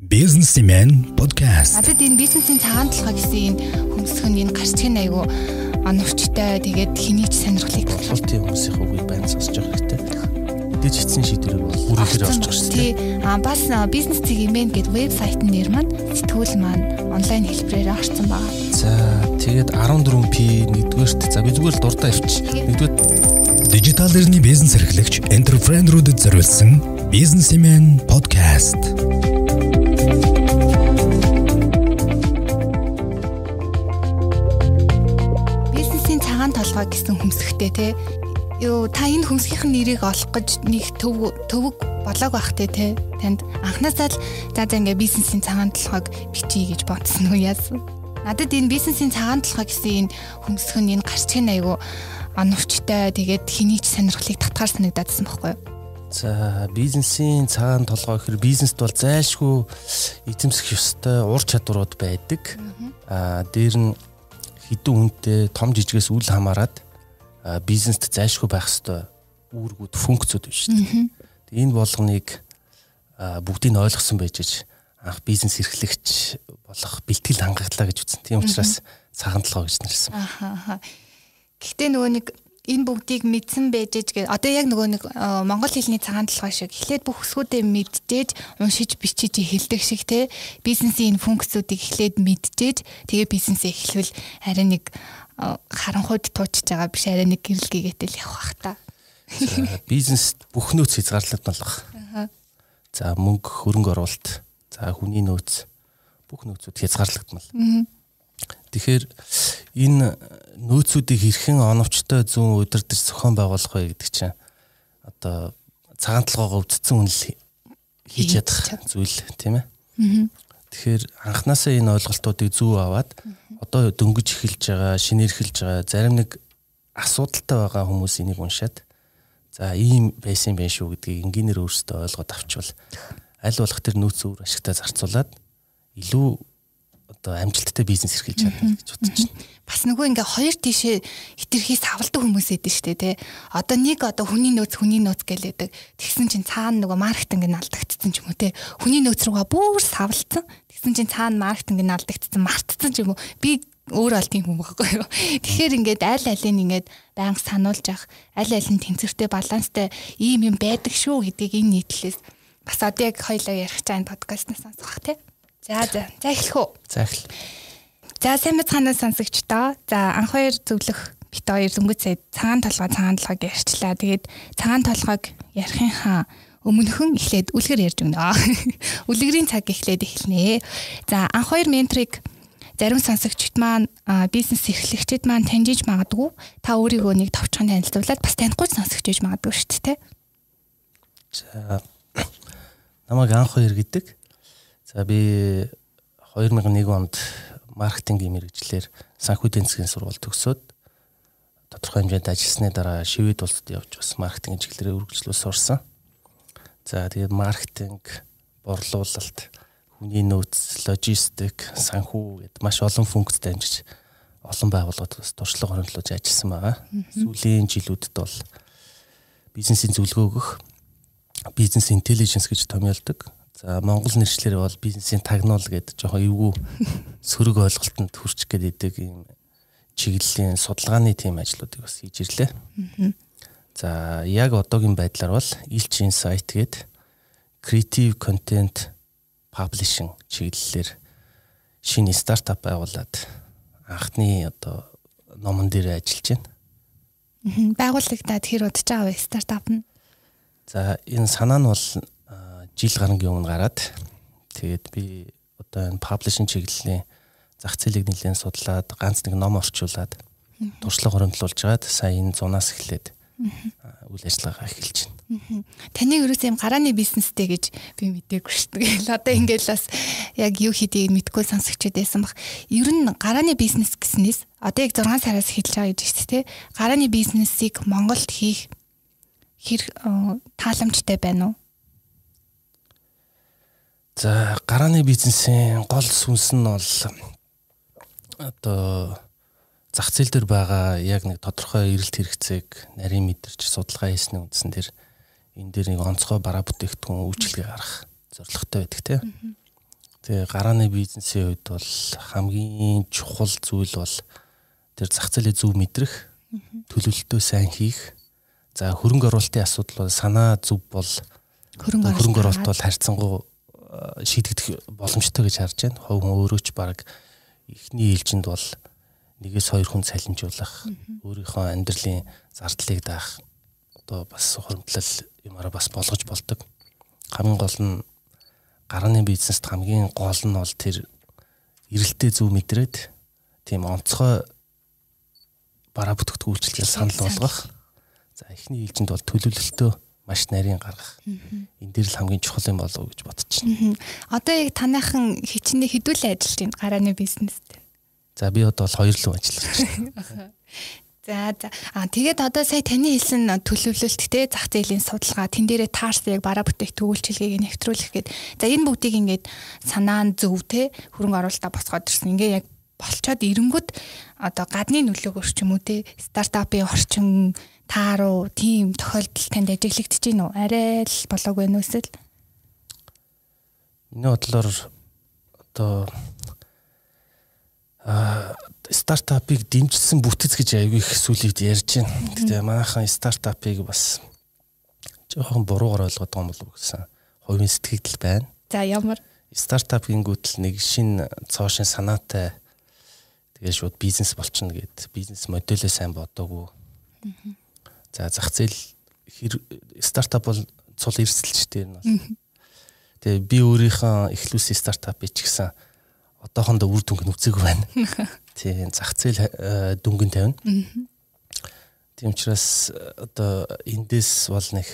Businessman podcast. Надад энэ бизнесийн цагаан толгой гэсэн энэ хөмсгөн энэ гарчгийн айгу оновчтой тэгээд хэний ч сонирхлыг бодлолтын хүмүүсийн үгийг байна сонсож байгаа хэрэгтэй. Мэдээж эцсийн шийдвэрийг бол орж байгаа шүү дээ. А бас бизнес цэг имэн гэдэг вебсайтын нэр маань сэтгүүл маань онлайн хэлбэрээр орсон байгаа. За тэгээд 14P нэгдүгээрт за би зүгээр л дурдаа явчих. Нэгдүгээр дижитал эрхний бизнес эрхлэгч энтерпренерүүдэд зориулсан Businessman podcast. Толгой гэсэн хөмсгтэй те. Юу та энэ хөмсгийнхэн нэрийг олох гэж нэг төв төвөг болоог бах те танд анхнаасаа л за за ингээ бизнесийн цагаан толгойг бичиж гэж бодсон уу яасан? Надад энэ бизнесийн цагаан толгой гэсэн энэ хөмсгөн энэ гарчгийн айгу оновчтой тэгээд хэний ч сонирхлыг татгаар санагдаадсан байхгүй юу? За бизнесийн цагаан толгой гэхэр бизнест бол зайлшгүй эзэмсэх ёстой ур чадварууд байдаг. Аа дээр нь хідэн үнэтэй том жижигээс үл хамааран бизнест зайлшгүй байх ёстой үүргүүд функцүүд биш дээ. Энэ болгоныг бүгдийг нь ойлгосон байж аж анх бизнес эрхлэгч болох бэлтгэл хангаглаа гэж үзсэн. Тийм учраас цагаан толгой гэж нэрлсэн. Ахаа. Гэхдээ нөгөө нэг энэ бүгдийг мэдсэн байж гээ. Одоо яг нөгөө нэг монгол хэлний цагаан толгой шиг эхлээд бүх өсгүүдээ мэдчихэж, уншиж, бичиж хэлдэг шиг те бизнесийн энэ функцүүдийг эхлээд мэдчихэж, тэгээ бизнесээ эхлэвэл арай нэг харанхуйд туучж байгаа биш арай нэг гэрэл гээгээл явах бах та. Бизнест бүх нөөц хязгаарлалт болох. За мөнгө хөрөнгө оруулалт, за хүний нөөц бүх нөөцүүд хязгаарлагдмал. Тэгэхээр энэ нөөцүүдийг хэрхэн оновчтой зүүн удирдах зохион байгуулах вэ гэдэг чинь одоо цагаан толгоогоо өвдсөн үнэл хийж ядах зүйл тийм ээ. Тэгэхээр анханасаа энэ ойлголтуудыг зөв аваад одоо дөнгөж эхэлж байгаа, шинээрхэлж байгаа зарим нэг асуудалтай байгаа хүмүүс энийг уншаад за ийм байсан байх шүү гэдгийг энгийнээр өөрсдөө ойлгоод авчвал аль болох тэр нөөц өөр ашигтай зарцуулаад илүү одоо амжилттай бизнес эрхэлж чадна гэж бодож байна. Бас нөгөө ингээ хоёр тишээ хитрхий савлдаг хүмүүс эдэн штэ тий. Одоо нэг одоо хүний нөөц хүний нөөц гэлээдэг. Тэгсэн чинь цаана нөгөө маркетинг нь алдагдсан ч юм уу тий. Хүний нөөц рүүгээ бүр савлцсан. Тэгсэн чинь цаана маркетинг нь алдагдсан, мартцсан ч юм уу. Би өөр аль тийм хүн байхгүй юу. Тэгэхээр ингээд аль алийг ингээд байнга сануулж авах, аль аль нь тэнцвэртэй баланстай ийм юм байдаг шүү гэдгийг энэ нийтлээс бас одоо яг хоёлоо ярих чаан подкастнаас сонсох тий. За за. За эхлэх үү? За эхэл. За сайн мэцханаа сонсогчдоо. За анх хоёр зөвлөх бит хоёр зөнгөц сая цагаан толгой цагаан толгойг ярьчлаа. Тэгээд цагаан толгойг ярихынхаа өмнөхөн эхлээд үлгэр ярьж өгнө. Үлгэрийн цаг эхлээд эхэлнэ. За анх хоёр менторыг зарим сонсогчд маань бизнес эрхлэгчид маань таньжиж магадгүй та өөрийгөө нэг товчхон танилцуулаад бас танихгүй сонсогч гэж магадгүй шүү дээ. За намайг анх хоёр гэдэг За би 2001 онд маркетингийн мэрэгчлэр санхүү засгийн сургууль төгсөөд тодорхой хэмжээнд ажилласны дараа шивэд улсад явж бас маркетинг чиглэлээр үргэлжлүүлж сурсан. За тэгээд маркетинг, борлуулалт, хүний нөөц, логистик, санхүү гэд маш олон функцтэй амжиж олон байгууллагад бас туршлага хөндлөж ажилласан байгаа. Сүүлийн жилүүдэд бол бизнесийн зөвлөгөө өгөх бизнес интеллиженс гэж томьёолдог За Монгол нэршлэр бол бизнесийн тагнуул гэдэг жоохон эвгүй сөрөг ойлголтод хүрч гээд ийм чиглэлийн судалгааны тим ажлуудыг бас хийж ирлээ. За яг одоогийн байдлаар бол Ilch Insight гээд Creative Content Publishing чиглэлээр шинэ стартап байгуулад анхны одоо номон дээр ажиллаж байна. Байгуулагдаад хэр удаж байгаа вэ стартап нь? За энэ санаа нь бол жил гарангийн өмнө гараад тэгээд би одоо энэ паблишинг чиглэлийн зах зээлийг нэлээд судлаад ганц нэг ном орчуулад туршлага хөрөнгөлүүлж байгаад сая энэ зунаас эхлээд үйл ажиллагаа эхэлж байна. Таны ерөөс юм гарааны бизнестэй гэж би мэдээгүй шүү дээ. Одоо ингээд бас яг юу хийдгийг мэдгүй сонсогчд байсан баг. Ер нь гарааны бизнес гэснээс одоо яг 6 сараас эхэлж байгаа гэж шүү дээ. Гарааны бизнесийг Монголд хийх хэр тааламжтай байна уу? За гарааны бизнесийн гол сүнс нь бол одоо зах зээл дээр байгаа яг нэг тодорхой эрэлт хэрэгцээг нарийн мэдэрч судалгаа хийсний үндсэн дээр энэ дээр нэг онцгой бараа бүтээгдэхүүн үйлчилгээ гаргах зорилготой байдаг тийм. Тэгээ гарааны бизнесийн үед бол хамгийн чухал зүйл бол тэр зах зээлийн зөв мэдрэх, төлөвлөлтөө сайн хийх. За хөрөнгө оруулалтын асуудал бол санаа зөв бол Хөрөнгө оруулалт бол харьцангуй шийдэгдэх боломжтой гэж харж байна. Хов хүн өөрөө ч баг эхний ээлжинд бол нэгээс хоёр хүн цалинжуулах, өөрийнхөө амьдралын зардлыг даах одоо бас хуримтлал юмараа бас болгож болдог. Хамгийн гол нь гарааны бизнест хамгийн гол нь бол тэр эрэлтээ зөв мэдрээд тийм онцгой бараа бүтээгдэхүүн үйлчлэгээ санал болгох. За эхний ээлжинд бол төлөвлөлтөө маш нарийн гаргах. Энэ дээр л хамгийн чухал юм болов уу гэж бодож байна. Одоо яг таныхан хичнээн хэдүүлээ ажиллаж байна гарааны бизнест. За би одоо бол хоёр л ажиллаж байна. За за. А тэгээд одоо сая таны хэлсэн төлөвлөлттэй зах зээлийн судалгаа тэн дээрээ таарсан яг бараа бүтээгдэхүүн үйлчилгээг нэвтрүүлэх гээд за энэ бүгдийг ингээд санаа нь зөв те хөрөнгө оруулалтаа босгоод ирсэн. Ингээ яг болцоод ирэнгүүт одоо гадны нөлөөгөөр ч юм уу те стартапын орчин тааруу тийм тохиолдол танд ажиглагдаж байна уу? Арай л болоогүй нэ эсвэл Миний бодлоор одоо а стартапыг дэмжсэн бүтэц гэж аягүй их сүлийд ярьж байна. Гэтэ манайхан стартапыг бас жоохон буруугаар ойлгоод байгаа юм болов уу гэсэн хувийн сэтгэл байна. за ямар Стартап гингүүтэл нэг шин цоошин санаатай тэгээ шууд бизнес болчихно гэд бизнес модельээ сайн бодоогүй. За зах зээл стартап бол цул эрсдэлчтэй юм бол. Тэгээ би өөрийнхөө эхлүүлсэн стартапыг ч гэсэн одоохондоо үр дүнг нь үзээгүй байна. Тийм зах зээл э, дүнгийн тавина. Тийм учраас э, одоо эндээс бол нэг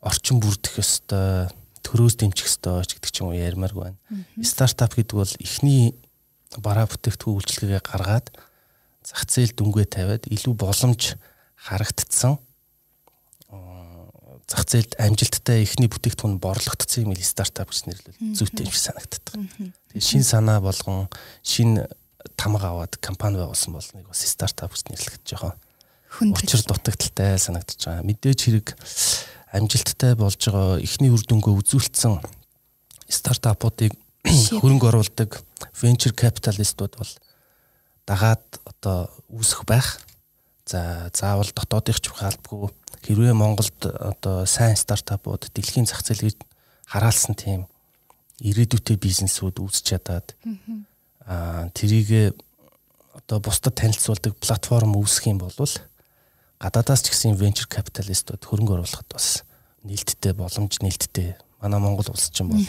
орчин бүрдэх ёстой, төрөөс дэмжих ёстой ч гэдэг ч юм уу ярмааргүй байна. Стартап гэдэг бол эхний бараа бүтээгдэхүүн үйлчилгээгээ гаргаад зах зээл дүнгээ тавиад илүү боломж харагдцсан зах зээлд амжилттай эхний бүтээгдэхүүн борлогдсон юм ил стартап гэж нэрлэл зүйтэй юм шиг санагддаг. Тэгээ шин санаа болгон шин тамга аваад компани байгуулсан бол нэг бас стартап гэж жоохон хүн учир дутагдaltaй санагдаж байгаа. Мэдээж хэрэг амжилттай болж байгаа эхний үр дүнгээ үзүүлсэн стартапуудыг хөрөнгө оруулдаг venture capitalistууд бол дагаад одоо үүсэх байх. За заавал дотоодынх ч хаалбгүй хэрвээ Монголд одоо сайн стартапууд дэлхийн зах зээлийг хараалсан тийм ирээдүйтэй бизнесүүд үүсч чадаад аа тэрийг одоо бусдад танилцуулдаг платформ үүсэх юм бол гадаадаас ч гэсэн venture capitalistууд хөрөнгө оруулахад бас нээлттэй боломж нээлттэй манай Монгол улс ч юм бол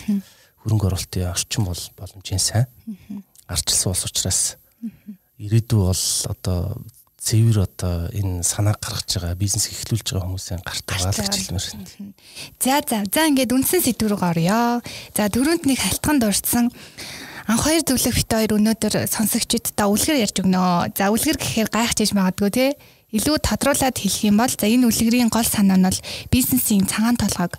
хөрөнгө оруулалтын орчин бол боломжийн сайн арчилсан улс учраас ирээдүй бол одоо цэвэр одоо энэ санаа гаргаж байгаа бизнес эхлүүлж байгаа хүмүүсийн гарт байгаа л гэж хэлмээр байна. За за за ингээд үндсэн сэдв рүү орё. За дөрөнд нэг халтганд дурдсан анх хоёр зөвлөх бит хоёр өнөөдөр сонсогчдод үлгэр ярьж өгнө. За үлгэр гэхээр гайхаж иж магадгүй те. Илүү тодруулаад хэлэх юм бол за энэ үлгэрийн гол санаа нь бол бизнесийн цагаан толгойг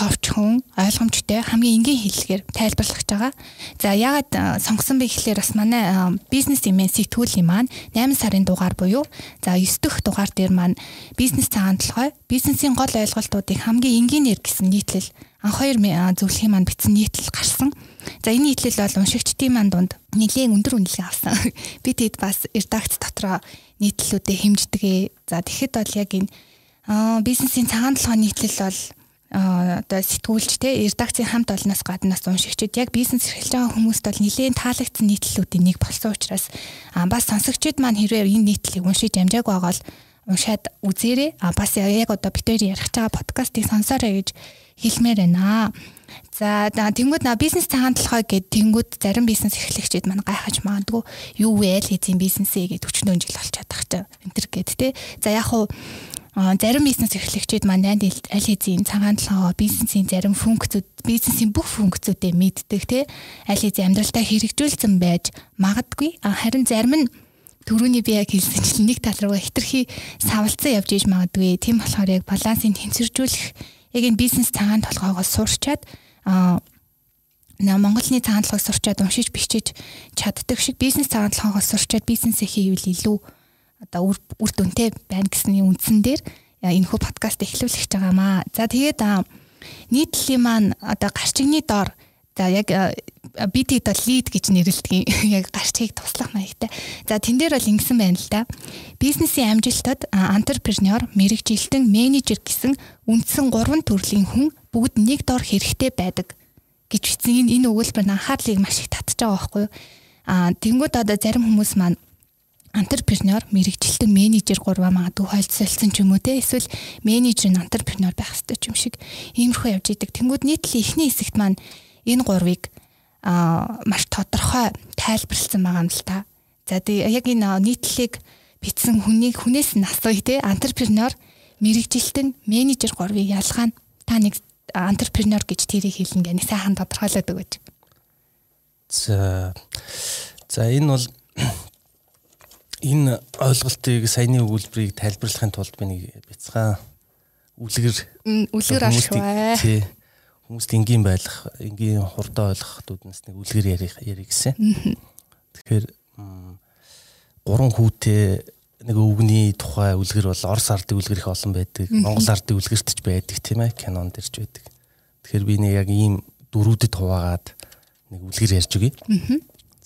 товч хүн ойлгомжтой хамгийн энгийн хэллэгээр тайлбарлах гэж байгаа. За ягаад э, сонгосон бэ гэхлээр бас манай э, бизнес имэн сэтгүүлийн маань 8 сарын дугаар буюу за 9 дэх дугаар дээр маань бизнес цагаан толгой бизнесийн гол ойлголтуудыг хамгийн энгийнээр гэсэн нийтлэл анх хоёр э, зөвлөхийн маань бичсэн нийтлэл гарсан. За энэ нийтлэл бол уншигчдын маань дунд нэлээд өндөр үнэлгээ авсан. Би тэд бас редакц дотроо нийтлэлүүдэд хэмждэгэ. За тэгэхэд бол яг энэ бизнесийн цагаан толгой нийтлэл бол одоо сэтгүүлч те редакцийн хамт олноос гаднаас уншигчид яг бизнес эрхэлж байгаа хүмүүст бол нэлээд таалагдсан нийтлэлүүдийн нэг болсон учраас бас сонсогчид маань хэрвээ энэ нийтлэлийг уншиж амжааг байгаа бол уншаад үзээрэй а бас яг одоо бид хоёр ярих байгаа подкастыг сонсоорой гэж хэлмээр байна. За тэнгууд на бизнес цагаан толгой гэд тэнгууд зарим бизнес эрхлэгчид маань гайхаж магадгүй юу вэ л эзэн бизнесээ гэд 40 жил болчиход тах чинь энэ төр гэд те. За яг хуу зарим бизнес эрхлэгчид манданд аль хэзээ цагаан толгоо бизнесийн зарим функцүүд бизнесийн бүх функцүүдээ мэддэг те аль хэзээ амьдралдаа хэрэгжүүлсэн байж магадгүй харин зарим нь төрөүний би яг хэлсэнчлэн нэг тал руу хитрхи савлцсан явж иж магадгүй. Тийм болохоор яг балансыг тэнцвэржүүлэх яг энэ бизнес цагаан толгоогоо сурчаад на Монголны цагаан толгойг сурчаад уншиж бичиж чаддаг шиг бизнес цагаан толгоогоо сурчаад бизнесээ хийвэл илүү одоо үр дүнтэй байна гэсний үндсэн дээр энэ хүү подкаст эхлүүлэх гэж байгаамаа. За тэгээд нийтлэлийн маань одоо гарчигны доор За яг бид хэд бол лид гэж нэрлэдэг яг гарчгийг туслах маягтай. За тэн дээр бол ингэсэн байна л да. Бизнесийн амжилтад антрепренер, мэрэгжилтэн, менежер гэсэн үндсэн гурван төрлийн хүн бүгд нэг дор хэрэгтэй байдаг гэж бичсэн энэ энэ өгүүлбэр анхаарлыг маш их татж байгаа байхгүй юу? Аа тэнгууд одоо зарим хүмүүс маань антрепренер, мэрэгжилтэн, менежер гурваа магадгүй хойлцолсон ч юм уу те эсвэл менежер нь антрепренер байх хэрэгтэй юм шиг иймэрхүү явж идэг. Тэнгууд нийтлэн эхний хэсэгт маань энэ гурвыг а маш тодорхой тайлбарлсан байгаа юм л та. За тэгээ яг энэ нийтлэлийг бичсэн хүнийг хүнээс нь асууя те антрепренер мэрэгжилтэн менежер гурвыг ялгаа нь та нэг антрепренер гэж тэрийг хэлнэ гэх нэг сайхан тодорхойлоод өгөөч. За за энэ бол энэ ойлголтыг саяны өгүүлбэрийг тайлбарлахын тулд би нэг бяцхан үлгэр үлгэр ашгүй. Тий хүмүүст энгийн байх, энгийн хурдан ойлгох дүүднээс нэг үлгэр ярих гэсэн. Тэгэхээр гурван хүүтэй нэг өвгний тухай үлгэр бол Орос ардын үлгэр их олон байдаг. Монгол ардын үлгэрт ч байдаг тийм ээ. Кинон дэрч байдаг. Тэгэхээр би нэг яг ийм дөрүүдэд хуваагаад нэг үлгэр ярьж өгье.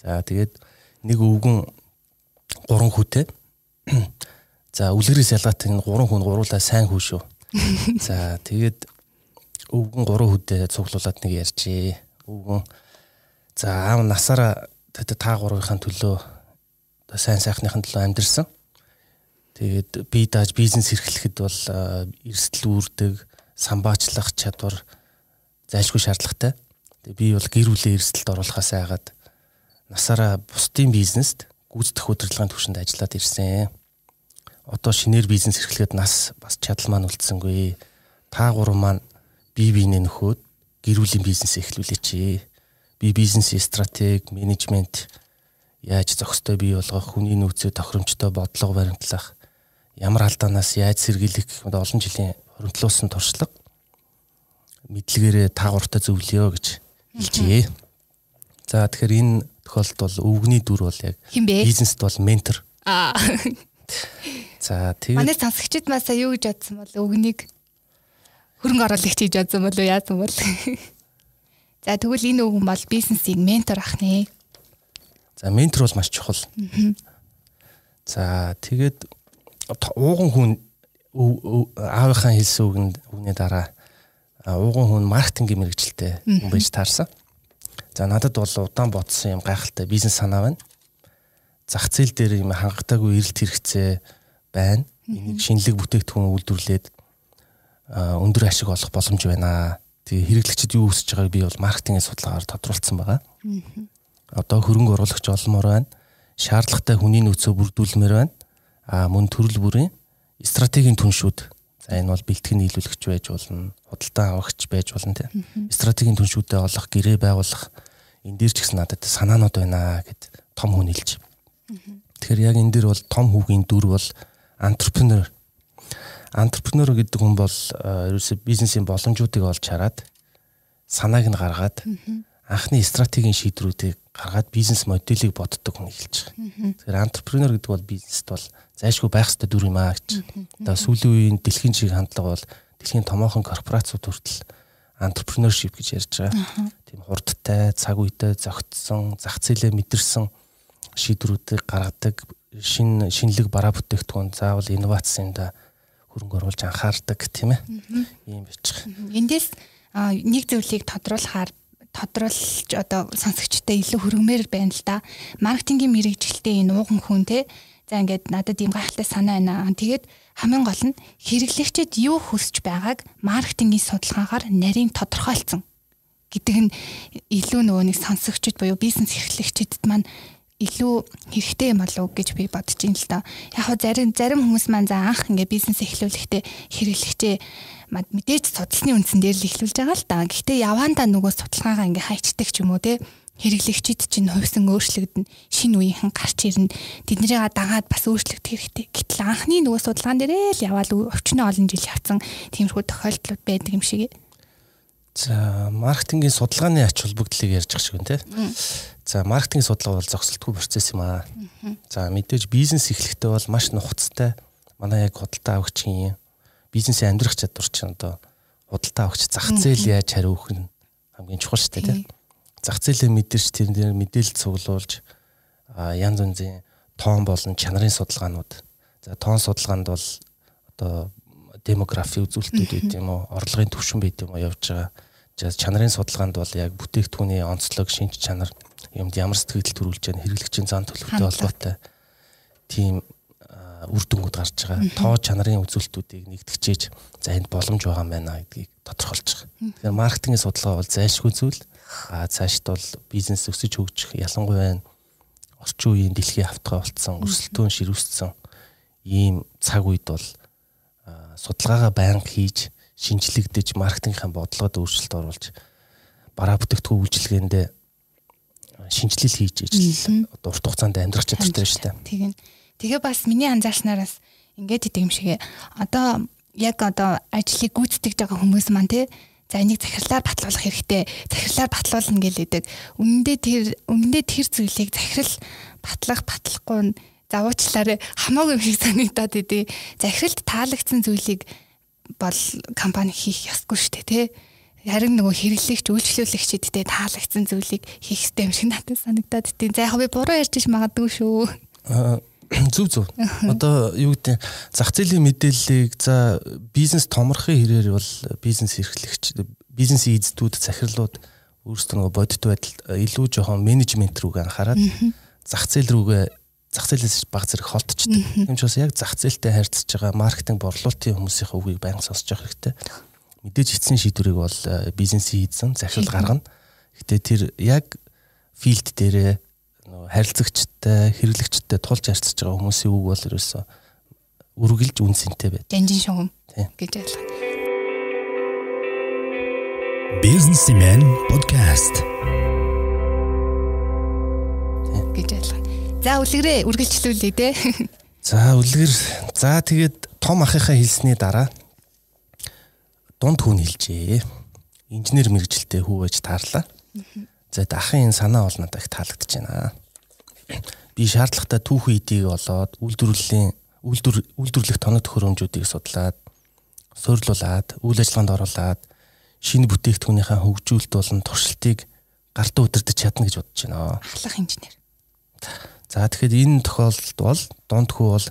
За тэгээд нэг өвгөн гурван хүүтэй. За үлгэрээс ялгаатай энэ гурван хүн гуруулаа сайн хүү шүү. За тэгээд өвгөн гурван хүдээ цуглуулад нэг ярьжээ. Өвгөн за аав насаараа та гурвынхаа төлөө сайн сайхныхын төлөө амьдэрсэн. Тэгээд би дааж бизнес эрхлэхэд бол эрсдэл үүрдэг, самбаачлах чадвар зайлшгүй шаардлагатай. Тэгээд би бол гэр бүлийн эрсдэлд оруулахаас айгаад насаараа бусдын бизнест гүйцэтгэх удирдлагын түвшинд ажиллаад ирсэн. Одоо шинээр бизнес эрхлэхэд нас бас чадал маань үлдсэнгүй. Та гурав маань бие биенээ нөхөөд гэр бүлийн бизнес эхлүүлээч. Би бизнесийн стратеги, менежмент яаж зохистой бий болгох, хүний нөөцөө тохиромжтой бодлого баримтлах, ямар алдаанаас яаж сэргийлэх гэх мэт олон жилийн хоригдлуулсан туршлага мэдлэгээрээ таагууртаа зөвлөё гэж хэлжээ. За тэгэхээр энэ тохиолдолд бол өвгний дүр бол яг бизнест бол ментор. Аа. За тэгээд манай сонсогчид масаа юу гэж бодсон бол өвгнийг хөрөнгө оруулагч хийж бодсон болов яасан бол. За тэгвэл энэ өвгөн бол бизнесийг ментор ах нэ. За ментор бол маш чухал. За тэгээд ууган хүн аавынхаа хэлсэн үгэнд үгний дараа ууган хүн маркетингийн мэрэгчлээ хүн байж таарсан. За надад бол удаан бодсон юм гайхалтай бизнес санаа байна. Зах зээл дээр юм хангалтайгүй эрэлт хэрэгцээ байна. Энийг шинэлэг бүтээгдэхүүн үйлдвэрлээд өндөр ашиг олох боломж байна. Тэгээ хэрэглэгчид юу хүсэж байгааг би бол маркетингийн судалгаагаар тодруулсан байгаа. Одоо хөрөнгө оруулагч олмоор байна. Шаардлагатай хүний нөөцөө бүрдүүлмээр байна. А мөн төрөл бүрийн стратегийн түншүүд. За энэ бол бэлтгэн нийлүүлэгч байж болно, худалдан авагч байж болно тийм. Стратегийн түншүүдэд олох, гэрээ байгуулах энэ дээр ч гэсэн надад санаанууд байна гэд том хүн хэлж. Тэгэхээр яг энэ дээр бол том хүүгийн дүр бол entrepreneur Антрепренер гэдэг хүн бол ерөөсөө бизнесийн боломжуудыг олж хараад санааг нь гаргаад анхны стратегийн шийдрүүдийг гаргаад бизнес моделийг боддог хүн эхэлж байгаа. Тэгэхээр антрепренер гэдэг бол бизнест бол зайлшгүй байх ёстой дүр юм аа гэж. Одоо сүүлийн үеийн дэлхийн шиг хандлага бол дэлхийн томоохон корпорациуд хүртэл антрепренершип гэж ярьж байгаа. Тийм хурдтай, цаг үедээ зөгтсөн, зах зээлээ мэдэрсэн шийдвэрүүдийг гаргадаг шин шинэлэг бараа бүтээгдэхүүн заавал инновацинда хөрөнгө оруулж анхаардаг тийм ээ. Ийм байгаа. Эндээс нэг зүйлийг тодруулахаар тодруулж одоо сонсогчтой илүү хөргмээр байна л да. Маркетингийн мэрэгжилтэй энэ ууган хүн те. За ингээд надад ийм гайхалтай санаа байна. Тэгээд хамгийн гол нь хэрэглэгчид юу хүсэж байгааг маркетингийн судалгаагаар нарийн тодорхойлцсон гэдэг нь илүү нөгөө нэг сонсогчд буюу бизнес эрхлэгчдэд маань илүү хэрэгтэй юм болов уу гэж би бодож ин л доо. Яг хөө зарим зарим хүмүүс маань за анх ингээ бизнес эхлүүлэхдээ хэрэглэгчээ мэдээж судалсны үндсэн дээр л эхлүүлж байгаа л да. Гэхдээ яваандаа нөгөө судалгаагаа ингээ хайчдаг ч юм уу те хэрэглэгчид чинь хувьсан өөрчлөгдөн шинэ үеийнхэн гарч ирнэ. Тэднийгээ дагаад бас өөрчлөгдөх хэрэгтэй. Гэтэл анхны нөгөө судалгаан дээрээ л яваал өвчнөө олон жил явцсан тиймэрхүү тохиолдлууд байдаг юм шиг. За маркетингийн судалгааны ач холбогдлыг ярьж байгаа шиг байна те. За маркетинг судалгаа бол зогсолтгүй процесс юм аа. За мэдээж бизнес эхлэхдээ бол маш нухацтай. Манай яг худалдаа авагчийн бизнесийн амьдрах чадвар чинь одоо худалдаа авагч зах зээл яаж хариух нь хамгийн чухал шүү дээ тийм. Зах зээлийн мэдэрч тэр дээр мэдээлэл цуглуулж янз янзын тоон болон чанарын судалгаанууд. За тоон судалгаанд бол одоо демографи үзүүлэлтүүд байт юм уу, орлогын түвшин байт юм уу явж байгаа. За чанарын судалгаанд бол яг бүтээгдэхүүний онцлог, шинж чанар юмд ямар сэтгэл төрүүлж байгаа хэрэглэгчийн зан төлөвтэй холбоотой тийм үр дүнгууд гарч байгаа. Тоо чанарын үзүүлэлтүүдийг нэгтгэжээж за энд боломж байгаа юм байна гэдгийг тодорхойлж байгаа. Тэгэхээр маркетингийн судалгаа бол зайлшгүй зүйл. А цаашд бол бизнес өсөж хөгжих ялангуяа орчин үеийн дэлхийн автгаа болцсон, өрсөлдөөн ширүүссэн ийм цаг үед бол судалгаагаа байнга хийж шинжлэгдэж маркетингийнхаа бодлогод өөрчлөлт оруулж бараа бүтээгдэхүүн үйлчилгээндээ шинжилэл хийж ижил. Урт хугацаанд амьдрах чадвартай шүү дээ. Тийм. Тэгээ бас миний анзаарснаараас ингээд идэм шигэ одоо яг одоо ажлыг гүйцэтгэж байгаа хүмүүс маань те за энийг захирлаар батлуулах хэрэгтэй. Захирлаар батлуулна гэлээдэг. Үнэндээ тэр үнэндээ тэр зүйлийг захирал батлах батлахгүй нь завуучлаарэ хамаагүй юм шиг санагдаад идэв. Захиралд таалагдсан зүйлийг бол компани хийх ёсгүй шүү дээ те харин нөгөө хэрэглэгч үйлчлүүлэгчдэд таалагдсан зүйлийг хийх хэрэгтэй юм шиг надад санагдаад тийм. За яг би буруу ярьж иш магадгүй шүү. Зүг зүг. Одоо юу гэдэг зах зээлийн мэдээллийг за бизнес томрохын хэрээр бол бизнес эрхлэгч бизнесийн эздүүд захирлууд өөрсдөө нөгөө бодит байдал илүү жоохон менежмент рүүгээ анхаарад зах зээл рүүгээ зах зээлээс баг зэрэг холтчихдээ. Тийм ч бас яг зах зээлтэй харьцаж байгаа маркетинг борлуулалтын хүмүүсийн үгийг байнга сонсож явах хэрэгтэй мэдээж эцсийн шийдвэрийг бол э, бизнесийн хийдсэн захирал гаргана. Гэтэ тэр яг филд дээрээ нөгөө харилцагчтай, хэрэглэгчтэй тулж харьцаж байгаа хүмүүсийн үг бол ерөөсөө үргэлж үнсэнтэй байд. Жанжин шугам гэж ойлгоо. Businessman podcast гэж ойлгоо. За үлгэрээ үргэлжлүүлээ дээ. За үлгэр. За тэгээд том ахыхаа хэлсний дараа дунд хүн хэлжээ. Инженер мэрэгжилтэй хүү байж таарлаа. За дахин энэ санаа бол надад их таалагдж байна. Би шаардлагатай түүхэн эдийг олоод үйлдвэрлэлийн үйлдвэр үйлдвэрлэх тоног төхөөрөмжүүдийг судлаад суйрлуулад үйл ажиллагаанд оруулаад шинэ бүтээгдэхүүнийхээ хөгжүүлэлт болон туршилтыг гартаа удирдах чадна гэж бодож байна. Ахлах инженер. За тэгэхээр энэ тохиолдолд бол дунд хүү бол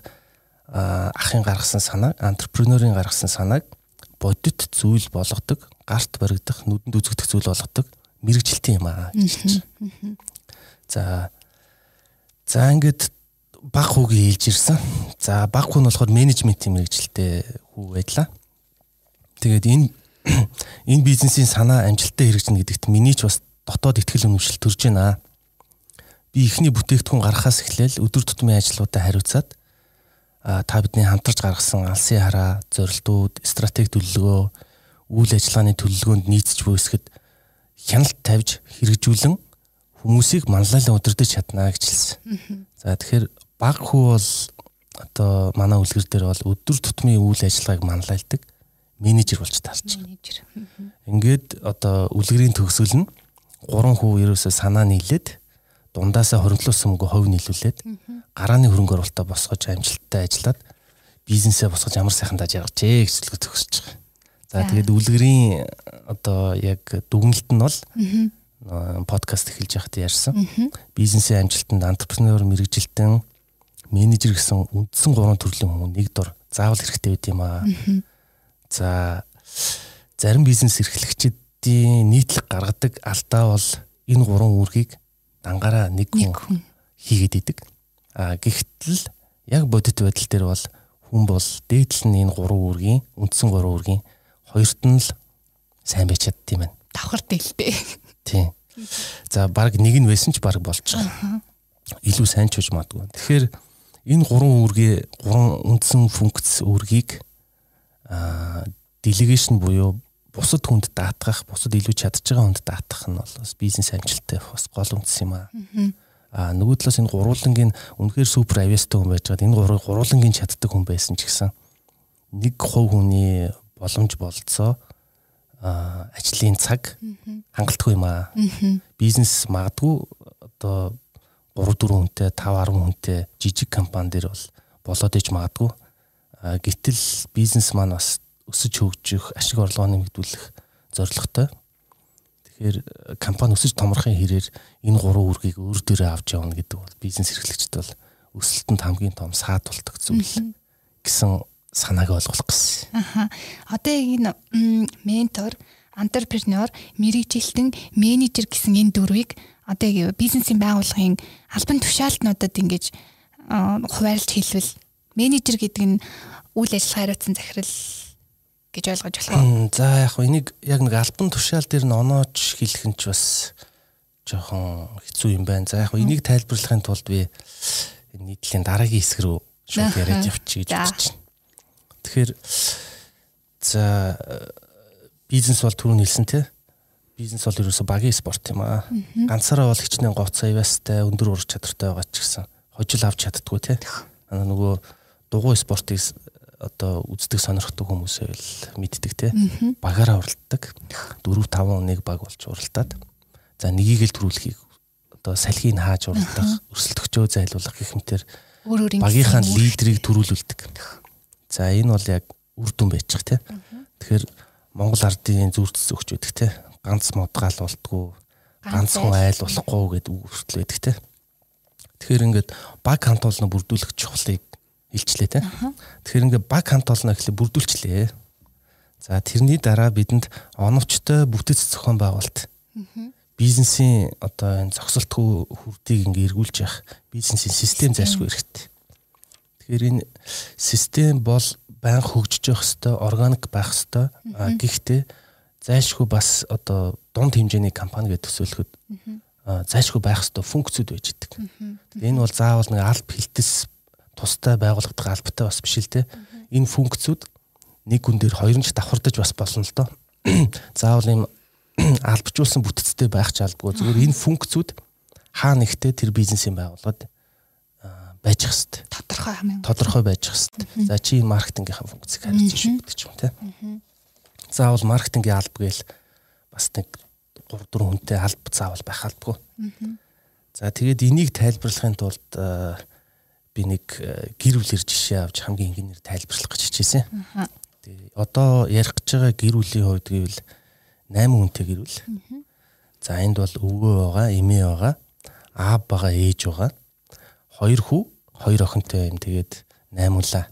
ахын гаргасан санаа, антрепренерийн гаргасан санааг бодит зүйл болгодог, гарт баригдах, нүдэнд үзэгдэх зүйл болгодог мэрэгжилтийн юм аа. За за ингээд баг хүүгийн ээлж ирсэн. За баг хүн болохоор менежментийн мэрэгжилтэй хүү байдлаа. Тэгээд энэ энэ бизнесийн санаа амжилттай хэрэгжинэ гэдэгт миний ч бас дотоод ихтгэл өнөмшил төрж байна. Би ихний бүтээгдэхүүн гаргахаас эхлээл өдөр тутмын ажлуудаа хариуцаад та бидний хамтарч гаргасан алсын хараа, зорилтууд, стратеги төлөвлөгөө, үйл ажиллагааны төлөвлөгөөнд нийцж буйсгэд хяналт тавьж хэрэгжүүлэн хүмүүсийг манлайлан удирдах чадна гэж хэлсэн. За тэгэхээр баг хүү бол одоо манай үлгэр дээр бол өдөр тутмын үйл ажиллагааг манлайлдаг менежер болж таарч байгаа. Ингээд одоо үлгэрийн төгсгөл нь гурван хүү ерөөсөө санаа нийлээд дундаасаа хоригдлуулсан мөнгө хувь нийлүүлээд гарааны хөрөнгө оруулалтаа босгож амжилттай ажиллаад бизнесээ босгож ямар сайхан даж яргажээ гэж зөвлөгөө төгсөж байгаа. За тэгээд үлгэрийн одоо яг дүгнэлт нь бол подкаст эхэлж байхад ярьсан. Бизнесийн амжилтанд антрепренер мэрэгжилтэн менежер гэсэн үндсэн гурван төрлийн хүн нэг дор заавал хэрэгтэй байд юм аа. За зарим бизнес эрхлэгчдийн нийтлэг гаргадаг алдаа бол энэ гурван үүргийг дангаараа нэг хүн хийгээд идэг. А гэхдээ яг бодит байдал дээр бол хүн бол дээдл нь энэ гурван үүргийн үндсэн гурван үүргийн хоёрт нь л сайн байж чаддсан юм байна. Давхар дэлтэй. Тийм. За баг нэг нь байсан ч баг болж байгаа. Илүү сайн ч үж магадгүй. Тэгэхээр энэ гурван үүргээ гурван үндсэн функц үүргийг а делегашн буюу бусад хүнд даатгах, бусад илүү чадж байгаа хүнд даатгах нь бол бас бизнес амжилттай бас гол үндэс юм аа. Аа нөгөө талаас энэ гурвуулангийн үнэхээр супер авиастай хүн байж байгаа. Энэ гурвуулангийн чаддаг хүн байсан ч гэсэн нэг хувь хүний боломж болцоо ажлын цаг хангалтгүй юм аа. Бизнес магадгүй одоо 3 4 хүнтэй 5 10 хүнтэй жижиг компани дээр бол болоод иж магадгүй. Гэтэл бизнес маань бас өсөж хөгжих, ашиг орлогоо нэмэгдүүлэх зорилготой. Тэгэхээр э, компани өсөж томрохын хэрээр энэ гурван үргийг өөр дээрээ авч явна гэдэг бол бизнес эрхлэгчд бол өсөлтөнд хамгийн том саад болдог зүйл гэсэн санааг ойлгох гэсэн. Аха. Одоо энэ ментор, антрепренер, мэрэгжилтэн, менежер гэсэн энэ дөрвийг одоо бизнесийн байгууллагын албан тушаалтнуудад ингэж хуваарлж хэлвэл менежер гэдэг нь үйл ажиллагаа хариуцсан захирал гэж ойлгож болох уу? За яг хөө энийг яг нэг альбан тушаал дээр нь онооч хэлэх нь ч бас жоохон хэцүү юм байна. За яг хөө энийг тайлбарлахын тулд би нийтлийн дараагийн хэсэг рүү шууд яриад явчих гэж За. Тэгэхээр за бизнес бол түрүү хэлсэн тий. Бизнес бол ерөөсө багийн спорт юм аа. Ганцаараа бол хичнээн говц аяастай өндөр ур чадвартай байгаа ч гэсэн хожил авч чаддгүй тий. Аа нөгөө дугуй спортыг одоо үздэг сонирхдаг хүмүүсээ л мэддэг тий. Багаараа уралддаг. 4 5 нэг баг болж уралдаад. За нёгийг л төрүүлэхийг одоо салхийг хааж уралдах, өрсөлдөгчөө зайлуулах гэх мэтэр багийнхаа лидерийг төрүүлүүлдэг. За энэ бол яг үр дүн байчих тий. Тэгэхээр Монгол ардын зүртс өгч байдаг тий. Ганц модгаал болтгоо, Ганц ганцхан айл. болохгүй гэдэг үг хүртэл байдаг тий. Тэгэхээр ингээд баг хамт олно бүрдүүлэх чухлыг илчлээ тий. Тэгэхээр ингээд баг хамт олно гэхлээр бүрдүүлчлээ. За тэрний дараа бидэнд оновчтой бүтэц зохион байгуулалт бизнесийн одоо энэ зогсолтгүй хүрдийг ингээ эргүүлж явах бизнесийн систем зайлшгүй хэрэгтэй. Тэгэхээр энэ систем бол байнга хөгжиж явах хэвээр органик байх хэвээр гэхдээ зайлшгүй бас одоо дунд хэмжээний компани гэж төсөөлөхөд зайлшгүй байх хэвээр функцүүд байж идэг. Энэ бол заавал нэг алба хилтэс тустай байгуулагдах албатай бас биш л те. Энэ функцүүд нэг хүн дээр хоёр нь ч давхардаж бас болно л доо. Заавал юм албажуулсан бүтцтэй байх ч албагүй зүгээр энэ функцүүд хаа нэгтээ тэр бизнесийн байгууллагад байж хэвээр тодорхой хамгийн тодорхой байж хэвээр. За чи маркетингийнхаа функцийг хариуцсан шүү гэдэг ч юм те. Заавал маркетингийн алба гээл бас нэг 3 4 хүнтэй алба заавал байх албагүй. За тэгээд энийг тайлбарлахын тулд а, би нэг а, гэр бүлэр жишээ авч хамгийн энгийнээр тайлбарлах гэж хичээсэн. Тэгээ одоо ярих гэж байгаа гэр бүлийн хувьд гэвэл 8 хүнтэй гэр бүл. За энд бол өвгөө байгаа, эмээ байгаа, аав байгаа, ээж байгаа. Хоёр хүү, хоёр охинтой юм тэгээд 8 улаа.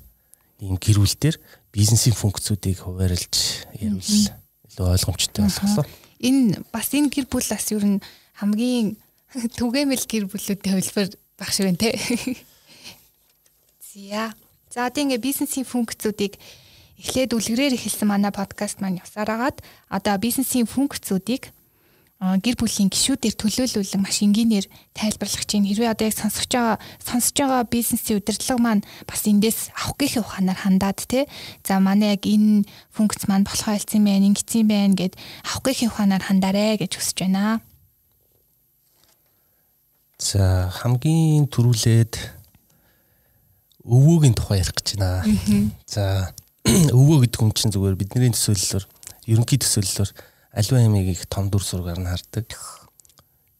Ийм гэр бүл дээр бизнесийн функцүүдийг хуваарлж ярил илүү ойлгомжтой болголоо. энэ бас энэ гэр бүл бас ер нь хамгийн түгээмэл гэр бүлүүдийн хувилбар баг шиг байна те. За. За одоо ингээ бизнесийн функцүүдийг эхлээд үлгэрээр эхэлсэн манай подкаст маань явсараагаад одоо бизнесийн функцүүдийг гэр бүлийн гишүүдээр төлөөлүүлэн маш энгийнээр тайлбарлах чинь хэрвээ одоо яг сонсож байгаа сонсож байгаа бизнесийн удирдлага маань бас эндээс авах гээх ухаанаар хандаад те за манай яг энэ функц маань болохоо хэлсэн байх ингэсэн байх гэд авах гээх ухаанаар хандаарэ гэж хүсэж байна. За хамгийн түрүүлээд өвөөгийн тухай ярих гэж байна. За өвөө гэдэг хүн чинь зүгээр бидний төсөөллөөр ерөнхий төсөөллөөр аливаа ямиг их том дүр зургаар нь хардаг.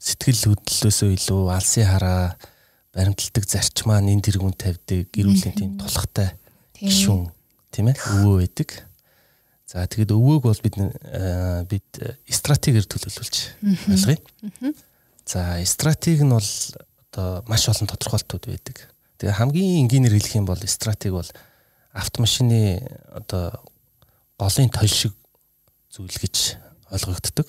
Сэтгэл хөдлөлөөсөө илүү алсын хараа баримталдаг зарчмаа нэн тэргүүн тавьдаг гэр бүлийн тийм тулхтай гишүүн тийм ээ өвөө байдаг. За тэгэд өвөөг бол бид э, бид э, стратегиэр төлөвлүүлж ойлгоё. За стратеги нь бол одоо маш олон тодорхойлтууд байдаг. Тэгээ хамгийн энгийнээр хэлэх юм бол стратеги бол автомашины одоо голын толь шиг зүйл гэж ойлгогддог.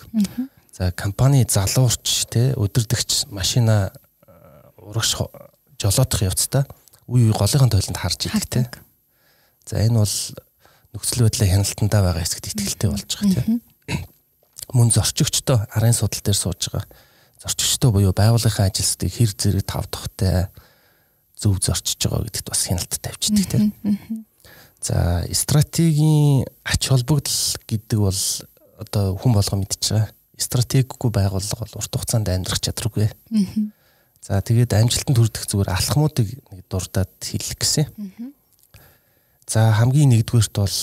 За компани залуурч те өдөрдөгч машина э, урагш жолоодох явцдаа үе үе голынхаа тойлонд харж идэг те. За энэ бол нөхцөл байдлаа хяналтандаа байгаа хэсэгт ихтэй болж байгаа тийм. Мөн зорчигчдоо арын судал дээр сууж байгаа. Зорчигчдоо буюу байгууллагын ажилчдыг хэр зэрэг тав тухтай зөв зорчиж байгаа гэдэгт бас хяналт тавьчихдаг тийм. За стратегийн ач холбогдол гэдэг бол одоо хүн болго мэдчихэж байгаа. Стратеггүй байгууллага бол урт хугацаанд амьдрах чадваргүй. За тэгээд амжилтанд хүрэх зүгээр алхмуудыг нэг дурдаад хэлэх гэсэн. За хамгийн нэгдүгээрт бол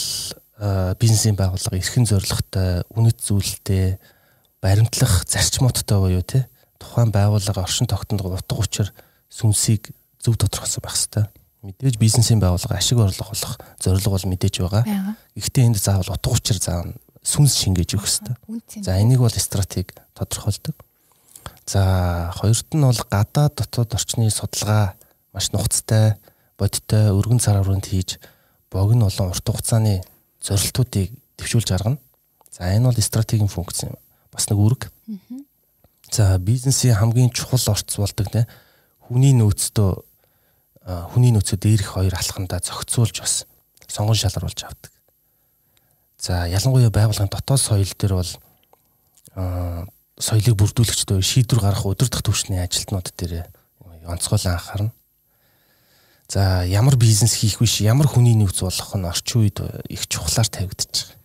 бизнесийн байгууллага эрхэн зорилготой, үнэт зүйлтэй, баримтлах зарчмуудтай буюу тий тухайн байгууллага оршин тогтнол утга учир сүнсийг зөв тодорхойлсон байх хэрэгтэй. Мэдээж бизнесийн байгууллага ашиг орлого олох зорилго бол мэдээж байгаа. Гэхдээ энд заавал утга учир заавал сүнс шингээж өгөх хэрэгтэй. За энийг бол стратеги тодорхойлдог. За хоёрт нь бол гадаад дотоод орчны судалгаа маш нухацтай, бодиттой, өргөн цар хүрээнд хийж богино олон урт хугацааны зорилтуудыг төвшүүлж гаргана. За энэ бол стратегийн функц юм. Бас нэг үүрэг. За бизнесийн хамгийн чухал орц болдог нэ хүний нөөцтөө хүний нөөцөө дээрх хоёр алхандаа зохицуулж бас сонгон шалгаруулж авдаг. За ялангуяа байгууллагын дотоод соёл дээр бол соёлыг бүрдүүлэгчдөө шийдвэр гаргах удирдах түвшний ажилтнууд дээр онцгойлон анхаарна. За ямар бизнес хийх биш ямар хүний нөөц болох нь орчин үед их чухлаар тавигдчих.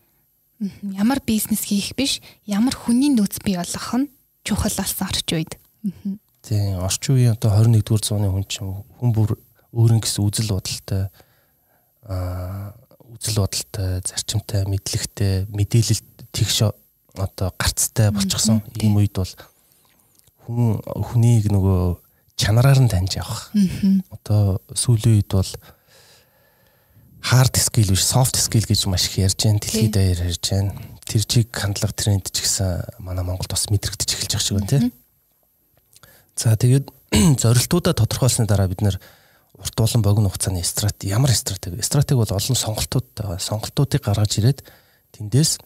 Ямар бизнес хийх биш ямар хүний нөөц бий болох нь чухал болсон орчин үед. Тийм орчин үеийн одоо 21-р зууны хүн чинь хүн бүр өөрийн гэсэн үзэл бодолтой аа үзэл бодолтой, зарчимтай, мэдлэгтэй, мэдээлэл тэгш одоо гарцтай болчихсон ийм үед бол хүн хүнийг нөгөө чанараар нь таньж явах. Одоо сүүлийн үед бол hard skill биш soft skill гэж маш их ярьж байна. Дэлхийд даяар ярьж байна. Тэр чиг хандлага тренд ч гэсэн манай Монголд бас мэдрэгдэж эхэлж байгаа шиг байна тийм. За тэгээд зорилтуудаа тодорхойлсны дараа бид нэр урт болон богино хугацааны стратеги ямар стратеги стратеги бол олон сонголтуудтай сонголтуудыг гаргаж ирээд тэндээс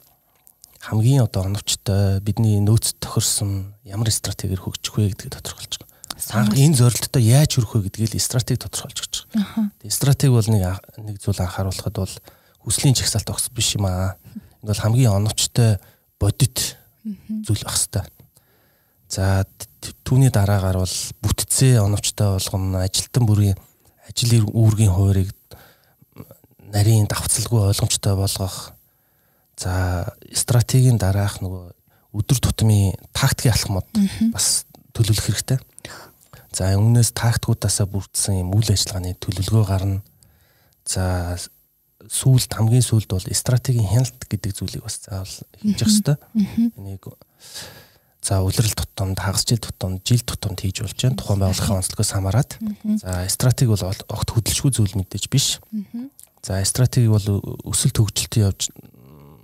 хамгийн одоо оновчтой бидний нөөц тохирсон ямар стратегиэр хөгжих вэ гэдгийг тодорхойлж байгаа. Энэ зорилттой яаж хүрэх вэ гэдгийг стратеги тодорхойлж өгч байгаа. Тэгээ стратеги бол нэг нэг зүйл анхааруулхад бол хүслийн чагсаалт огс биш юм аа. Энэ бол хамгийн оновчтой бодит зүйл байх хэвээр. За түүний дараагаар бол бүтцээ оновчтой болгоно, ажилтан бүрийн ажил үүргийн хуваарийг нарийн давцалгүй ойлгомжтой болгох. За стратегийн дараах нөгөө өдөр тутмын тактикийн алхмууд бас төлөвлөх хэрэгтэй. За өмнөөс тактикуудаасаа бүрдсэн юм үйл ажиллагааны төлөвлөгөө гарна. За сүүлд хамгийн сүүлд бол стратегийн хяналт гэдэг зүйлийг бас заавал хийж явах хэрэгтэй. Энийг За үлрэл тутамд, хагас жил тутамд, жил тутамд хийж болж байна. Тухайн байгууллагын онцлогоос хамаарат. За стратеги бол огт хөдөлшгүй зүйл мэдээж биш. За стратеги бол өсөлт хөгжилтөд явж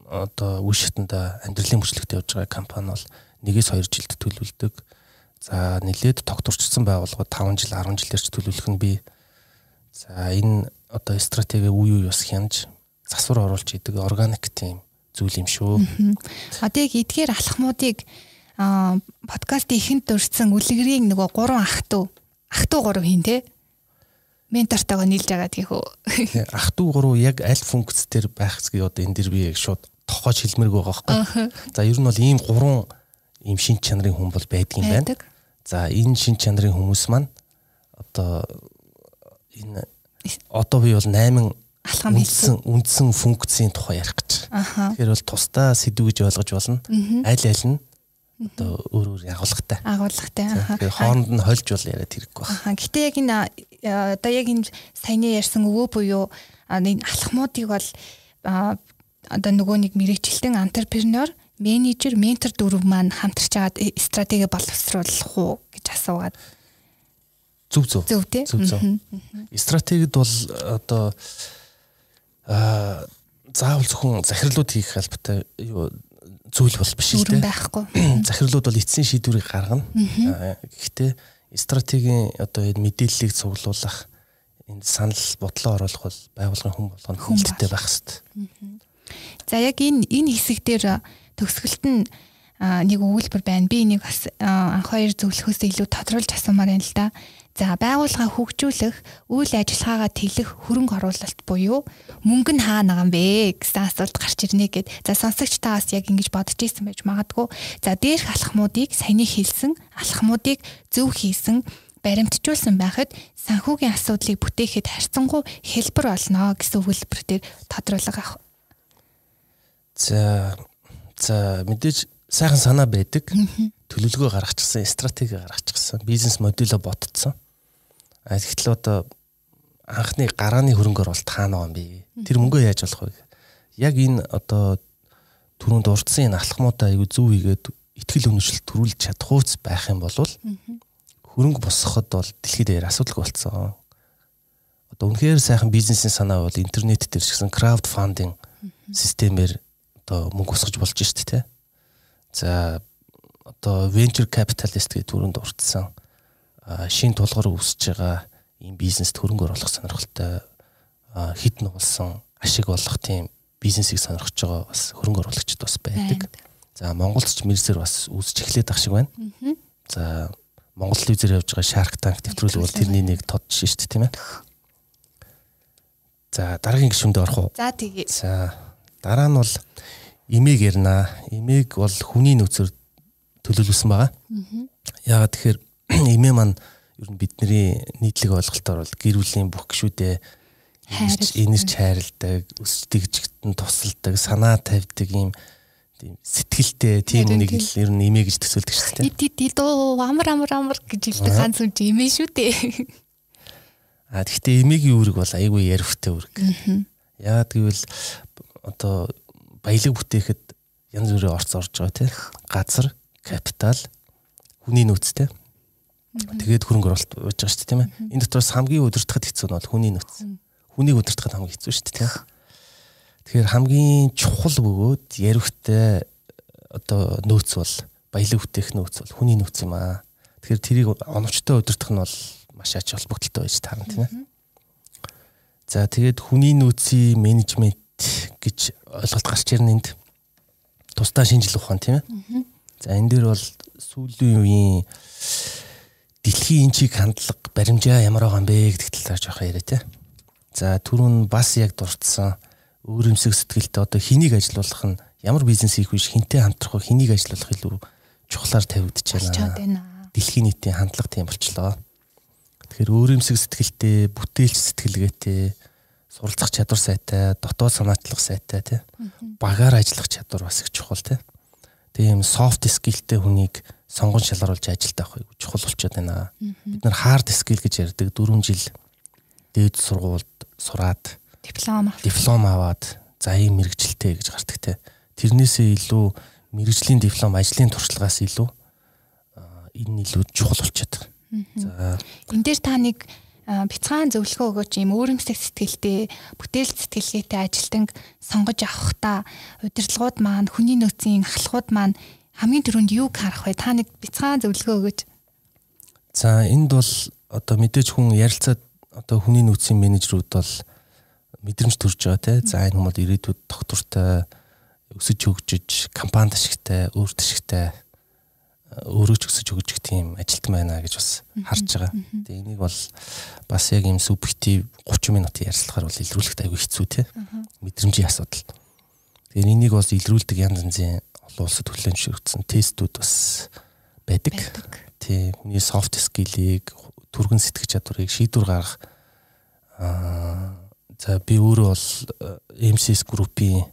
одоо үе шатанда амьдралын мөчлөгтөд явж байгаа компани бол нэгээс 2 жилд төлөвлөдөг. За нэлээд тогтворчсон байгууллагууд 5 жил, 10 жилээр ч төлөвлөх нь бий. За энэ одоо стратеги үе үе бас хянаж засвар оруулж идэг органик тийм зүйл юм шүү. Одоо яг эдгээр алхмуудыг подкастын ихэнд дурдсан үлгэрийн нөгөө гурван ах トゥ ах トゥ гурав хийн те ментортойгоо нийлж байгаа тийхүү. Ах トゥ гурав яг аль функц төр байх гэж одоо энэ дэр би яг шууд тохоож хэлмэрг байгаа байхгүй. За ер нь бол ийм гурван ийм шин чанарын хүн бол байдаг юм байна. За энэ шин чанарын хүмүүс маань одоо энэ одоо би бол 8 алхам үндсэн үндсэн функцийн тухай ярих гэж. Тэгэхээр бол тусдаа сэдв гэж ойлгож болно. Аль аль нь одоо өөр өөр агуулгатай. Агуулгатай. Тэгэхээр хооронд нь хольж бол яриад хэрэггүй байна. Аа гэтээ яг энэ одоо яг энэ саяны ярьсан өвөө буюу энэ алхмуудыг бол одоо нөгөө нэг мэрэгчлэн антрепренер, менежер, ментор дөрөв маань хамтарч агаад стратеги боловсруулах уу гэж асуугаад зүв зүв. Зүв тий. Зүв зүв. Стратегид бол одоо аа заавал зөвхөн захирлууд хийх албатай юу зүйл бол биш л дээ. байхгүй. Захирлууд бол эцсийн шийдвэрийг гаргана. Гэхдээ стратегийн одоо энэ мэдээллийг цуглуулах энэ санал бодлоо оруулах бол байгууллагын хүн болгоно хүндэтэй байх хэрэгтэй. За яг энэ энэ хэсэг дээр төгсгөлт нь нэг өгүүлбэр байна. Би энийг бас анх хоёр зөвлөхөөс илүү тодруулж асуумаар байна л да. За байгууллага хөгжүүлэх, үйл ажиллагаагаа тэлэх хөрөнгө оруулалт буюу мөнгө нь хаана байгаа юм бэ гэсэн асуулт гарч ирнэ гэд. За сонсогч та бас яг ингэж бодож ирсэн байж магадгүй. За дээрх алхмуудыг саяны хэлсэн алхмуудыг зөв хийсэн баримтжуулсан байхад санхүүгийн асуудлыг бүтээхэд харьцангуй хэлбэр олно гэсэн өгүүлбэр дээр тодруулга авах. За за мэдээж сайхан санаа байдаг. Төлөвлөгөө гаргачихсан, стратеги гаргачихсан, бизнес моделөө ботцсон. А тэгэхээр одоо анхны гарааны хөрөнгөөр бол таана юм би. Тэр мөнгөө яаж болох вэ? Яг энэ одоо түрүүнд урдсан энэ алхмуудаа аягүй зөв хийгээд ихтгэл өнөшлөлт төрүүлж чадах хууц байх юм бол хөрөнгө босгоход бол дэлхийд дээр асуудалгүй болцсон. Одоо үнэхээр сайхан бизнесийн санаа бол интернет дээр ч гэсэн крауд фандинг системээр одоо мөнгө усгаж болж штэ тэ. За одоо venture capitalist гэдэг төрөнд урдсан шин тулгуур үүсэж байгаа ийм бизнест хөрөнгө оруулах сонирхолтой хідэн болсон ашиг болох тийм бизнесийг сонирхож байгаа бас хөрөнгө оруулагчид бас байдаг. За Монголд ч мэрсэр бас үүсэж эхлэх шиг байна. За Монгол телевизээр явж байгаа Shark Tank нэвтрүүлэг бол тэрний нэг тод жишээ шүү дээ тийм ээ. За дараагийн гишүүндээ орох уу? За тэгье. За дараа нь бол имийг ярина. Имийг бол хүний нөөцөөр төлөвлөсөн байгаа. Яагаад тэгэхээр эмээ маань ер нь бидний нийтлэг ойлголтоор бол гэр бүлийн бүх гишүүдээ энерж хайрладаг, өсдөгжгтэн тусалдаг, санаа тавьдаг ийм тийм сэтгэлтэй тийм нэг л ер нь эмээ гэж төсөөлдөг шүү дээ. Ид ид оо амар амар амар гэж хэлдэг ганц үн чи эмээ шүү дээ. А тэгвэл эмээгийн үүрэг бол айгүй ярвхтай үүрэг. Яагаад гэвэл одоо баялаг бүтээхэд янз бүрийн орц орж байгаа тийм газар, капитал, хүний нөөцтэй. Тэгээд хөрөнгө оруулалт болж байгаа шүү дээ тийм ээ. Энэ дотроос хамгийн өдөртөхөд хэцүү нь бол хүний нөөц. Хүнийг өдөртөхөд хамгийн хэцүү шүү дээ тийм. Тэгэхээр хамгийн чухал бөгөөд ярихтай одоо нөөц бол баялаг бүтээх нөөц бол хүний нөөц юм аа. Тэгэхээр тэрийг оновчтой өдөртөх нь бол маш ач холбогдолтой байж таарна тийм ээ. За тэгээд хүний нөөцийн менежмент гэж ойлголт гарч ирнэ энд. Тусдаа шинжлэх ухаан тийм ээ. За энэ дээр бол сүүлийн үеийн дэлхийн энчиг хандлага баримжаа ямар байгаа юм бэ гэдэг талаар жоох яриа те. За түрүүн бас яг дурдсан өөр юмсэг сэтгэлтэй одоо хэнийг ажилуулах нь ямар бизнес хийх биш хинтээ хамтрах вэ хэнийг ажилуулах илүү чухлаар тавигдчихж байна. Дэлхийн нийтийн хандлага тийм болчлоо. Тэгэхээр өөр юмсэг сэтгэлтэй, бүтээлч сэтгэлгээтэй, суралцах чадвар сайтай, дотоод санаачлах сайтай тий. Багаар ажиллах чадвар бас их чухал тий. Тийм софт скиллтэй хүнийг сонгон шалгаруулж ажилдаа авах чухал болчиход байна. Бид нар хард скил гэж ярьдаг. 4 жил дээд сургуульд сураад диплом диплом аваад за ийм мэрэгжилтэй гэж гардаг те. Тэрнээсээ илүү мэрэгжлийн диплом ажлын туршлагаас илүү энэ илүү чухал болчиход. Байна. За. Энэ дээр та нэг бяцхан зөвлөгөө өгөөч. Юм өөрөмсөг сэтгэлтэй бүтээл сэтгэлгээтэй ажилтнаг сонгож авахдаа удирдлагууд маань хүний нөөцийн ахлагууд маань хамгийн түрүүнд юуг харах вэ? Та нэг бяцхан зөвлөгөө өгөөч. За энд бол одоо мэдээж хүн ярилцаад одоо хүний нөөцийн менежерүүд бол мэдрэмж төрж байгаа те. За энэ хүмүүс ирээдүйд доктортой өсөж хөгжиж, компанид ашигтай, өөрт ашигтай өөрөө ч өсөж хөгжих тийм ажилтан байна гэж бас харж байгаа. Тэгээ энийг бол бас яг юм субъектив 30 минутын ярилцлагаар бол илрүүлэхэд аягүй хэцүү те. Мэдрэмжийн асуудал. Тэгээ энийг бас илрүүлдэг янз янзын олон улсад хүлээн зөвшөөрсөн тестүүд бас байдаг. Тий, хүний soft skill-ийг, түргэн сэтгэх чадварыг шийдвэр гаргах аа за би өөрөө бол MCS группийн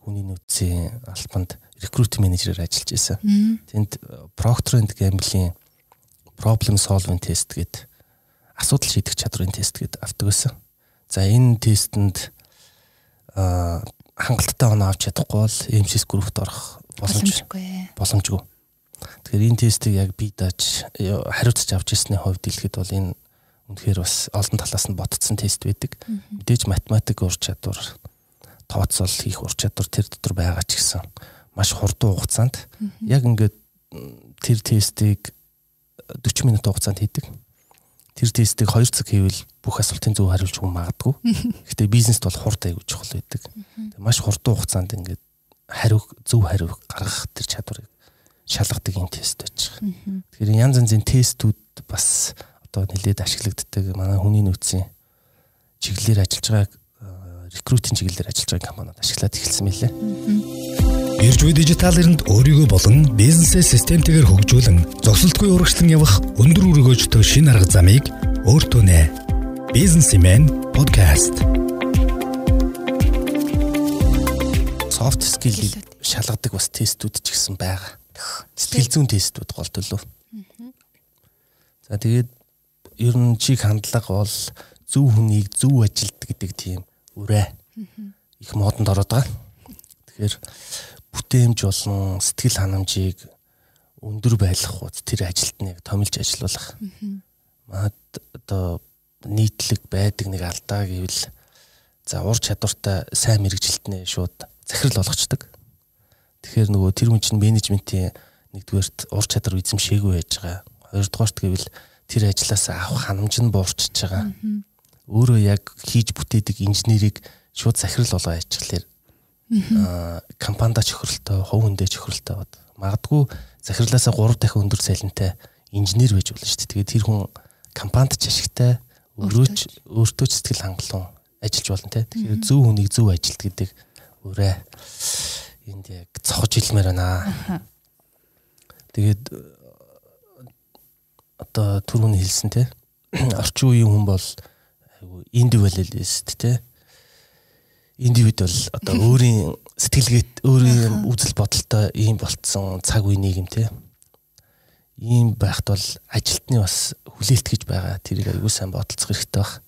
хүний нөөцийн албанд recruit менежерээр ажиллаж байсан. Тэнд Procter and Gamble-ийн problem solving test гэдэг асуудал шийдэх чадрын тест гэдэг авдаг байсан. За энэ тестэнд аа хангалттай оноо авч чадахгүй бол MCS группт орох боломжгүй. Боломжгүй. Тэгэхээр энэ тестийг яг би дааж хариуцж авч ирсний хувьд дэлгэхэд бол энэ үнэхээр бас олон талаас нь ботцсон тест байдаг. Мэдээж математик ур чадвар, тооцоол хийх ур чадвар тэр дотор байгаа ч гэсэн маш хурдан хугацаанд яг ингээд тэр тестийг 40 минут хугацаанд хийдэг. Тэр тестийг 2 цаг хийвэл бүх асуултын зөв хариулж өгөх магадгүй. Гэхдээ бизнест бол хурд аягүй чухал байдаг. Маш хурдан хугацаанд ингээд хариу зөв хариу гаргах тэр чадварыг шалгадаг юм тест байж байгаа. Тэгэхээр янз янзын тестүүд бас одоо нэлээд ашиглагддаг манай хүний нөөцийн чиглэлээр ажиллаж байгаа рекрутинг чиглэлээр ажиллаж байгаа компаниуд ашиглаад эхэлсэн мэлээ. Ирж буй дижитал эринд өөрийгөө болон бизнесээ системтэйгээр хөгжүүлэн зогсолтгүй урагшлан явах өндөр өргөөжтэй шин арга замыг өөртөө нэ. Businessman podcast soft skill шалгадаг бас тестүүд ч гэсэн байгаа. Сэтгэл зүйн тестүүд гол төлөв. За тэгээд ер нь чиг хандлага бол зөв хүнийг зөв ажилт гэдэг тийм үрээ их модонд ороод байгаа. Тэгэхээр бүтээмж болон сэтгэл ханамжийг өндөр байлгах уу тэр ажилтныг томилж ажилуулах. Маад одоо нийтлэг байдаг нэг алдаа гэвэл за ур чадвартай сайн мэрэгжилтнээ шууд захирал болгочдөг. Тэгэхээр нөгөө тэр хүн чинь менежментийн нэгдүгээрт ур чадвар эзэмшээгүй байж байгаа. Хоёрдугаарт гэвэл тэр ажлаас авах ханамж нь буурчж байгаа. Өөрөө яг хийж бүтээдэг инженерийг шууд захирал болгоо яачихлаар аа компанида чөхрөлтөө, хувь хүндээ чөхрөлтөө бод. Магадгүй захирлаасаа 3 дахин өндөр цалинтай инженер байж болно шүү дээ. Тэгээд тэр хүн компанид ч ашигтай, өөрөөч өөртөө ч сэтгэл хангалуун ажиллаж болно те. Тэгэхээр зөв хүнийг зөв ажилт гэдэг үрээ энд яг цохож илмээр байна. Тэгээд одоо түрүүний хэлсэн те. Орчин үеийн хүн бол айгу индивидуалист те. Индивид бол одоо өөрийн сэтгэлгээт өөрийн үзэл бодолтой ийм болцсон цаг үе нийгэм те. Ийм байхад бол ажилтны бас хүлээлт гэж байгаа. Тэрийг аягүй сайн бодолцох хэрэгтэй баг.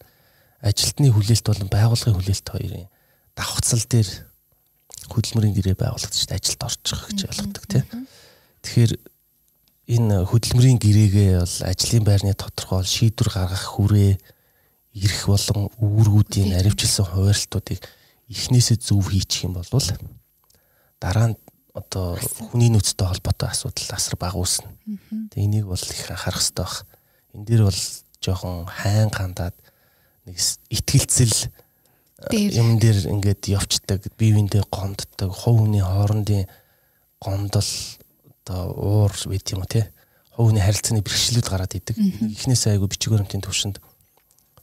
Ажилтны хүлээлт болон байгууллагын хүлээлт хоёрын давхцал дээр хөдөлмөрийн гэрээ дээ ажилд орчих гэж ойлгодог тийм. Тэгэхээр энэ хөдөлмөрийн гэрээгээ бол ажлын байрны тодорхой шийдвэр гаргах хүрээ ирэх болон үүргүүдийн аривчилсан хуваарлтуудыг эхнээсээ зөв хийчих юм бол дараа нь одоо хүний нөөцтэй холбоотой асуудал асар бага үүснэ. Тэгээ энийг бол их анхаарах хэрэгтэй баг. Энд дээр бол жоохон хайн хандаад нэг итгэлцэл юм дээр ингээд явцдаг биевиндээ гомддог хов хүний хоорондын гомдол одоо уур байт юм уу те? Хов хүний харилцааны бэрхшээлүүд гараад идэг. Эхнээсээ айгу бичиг баримтын төвшөнд.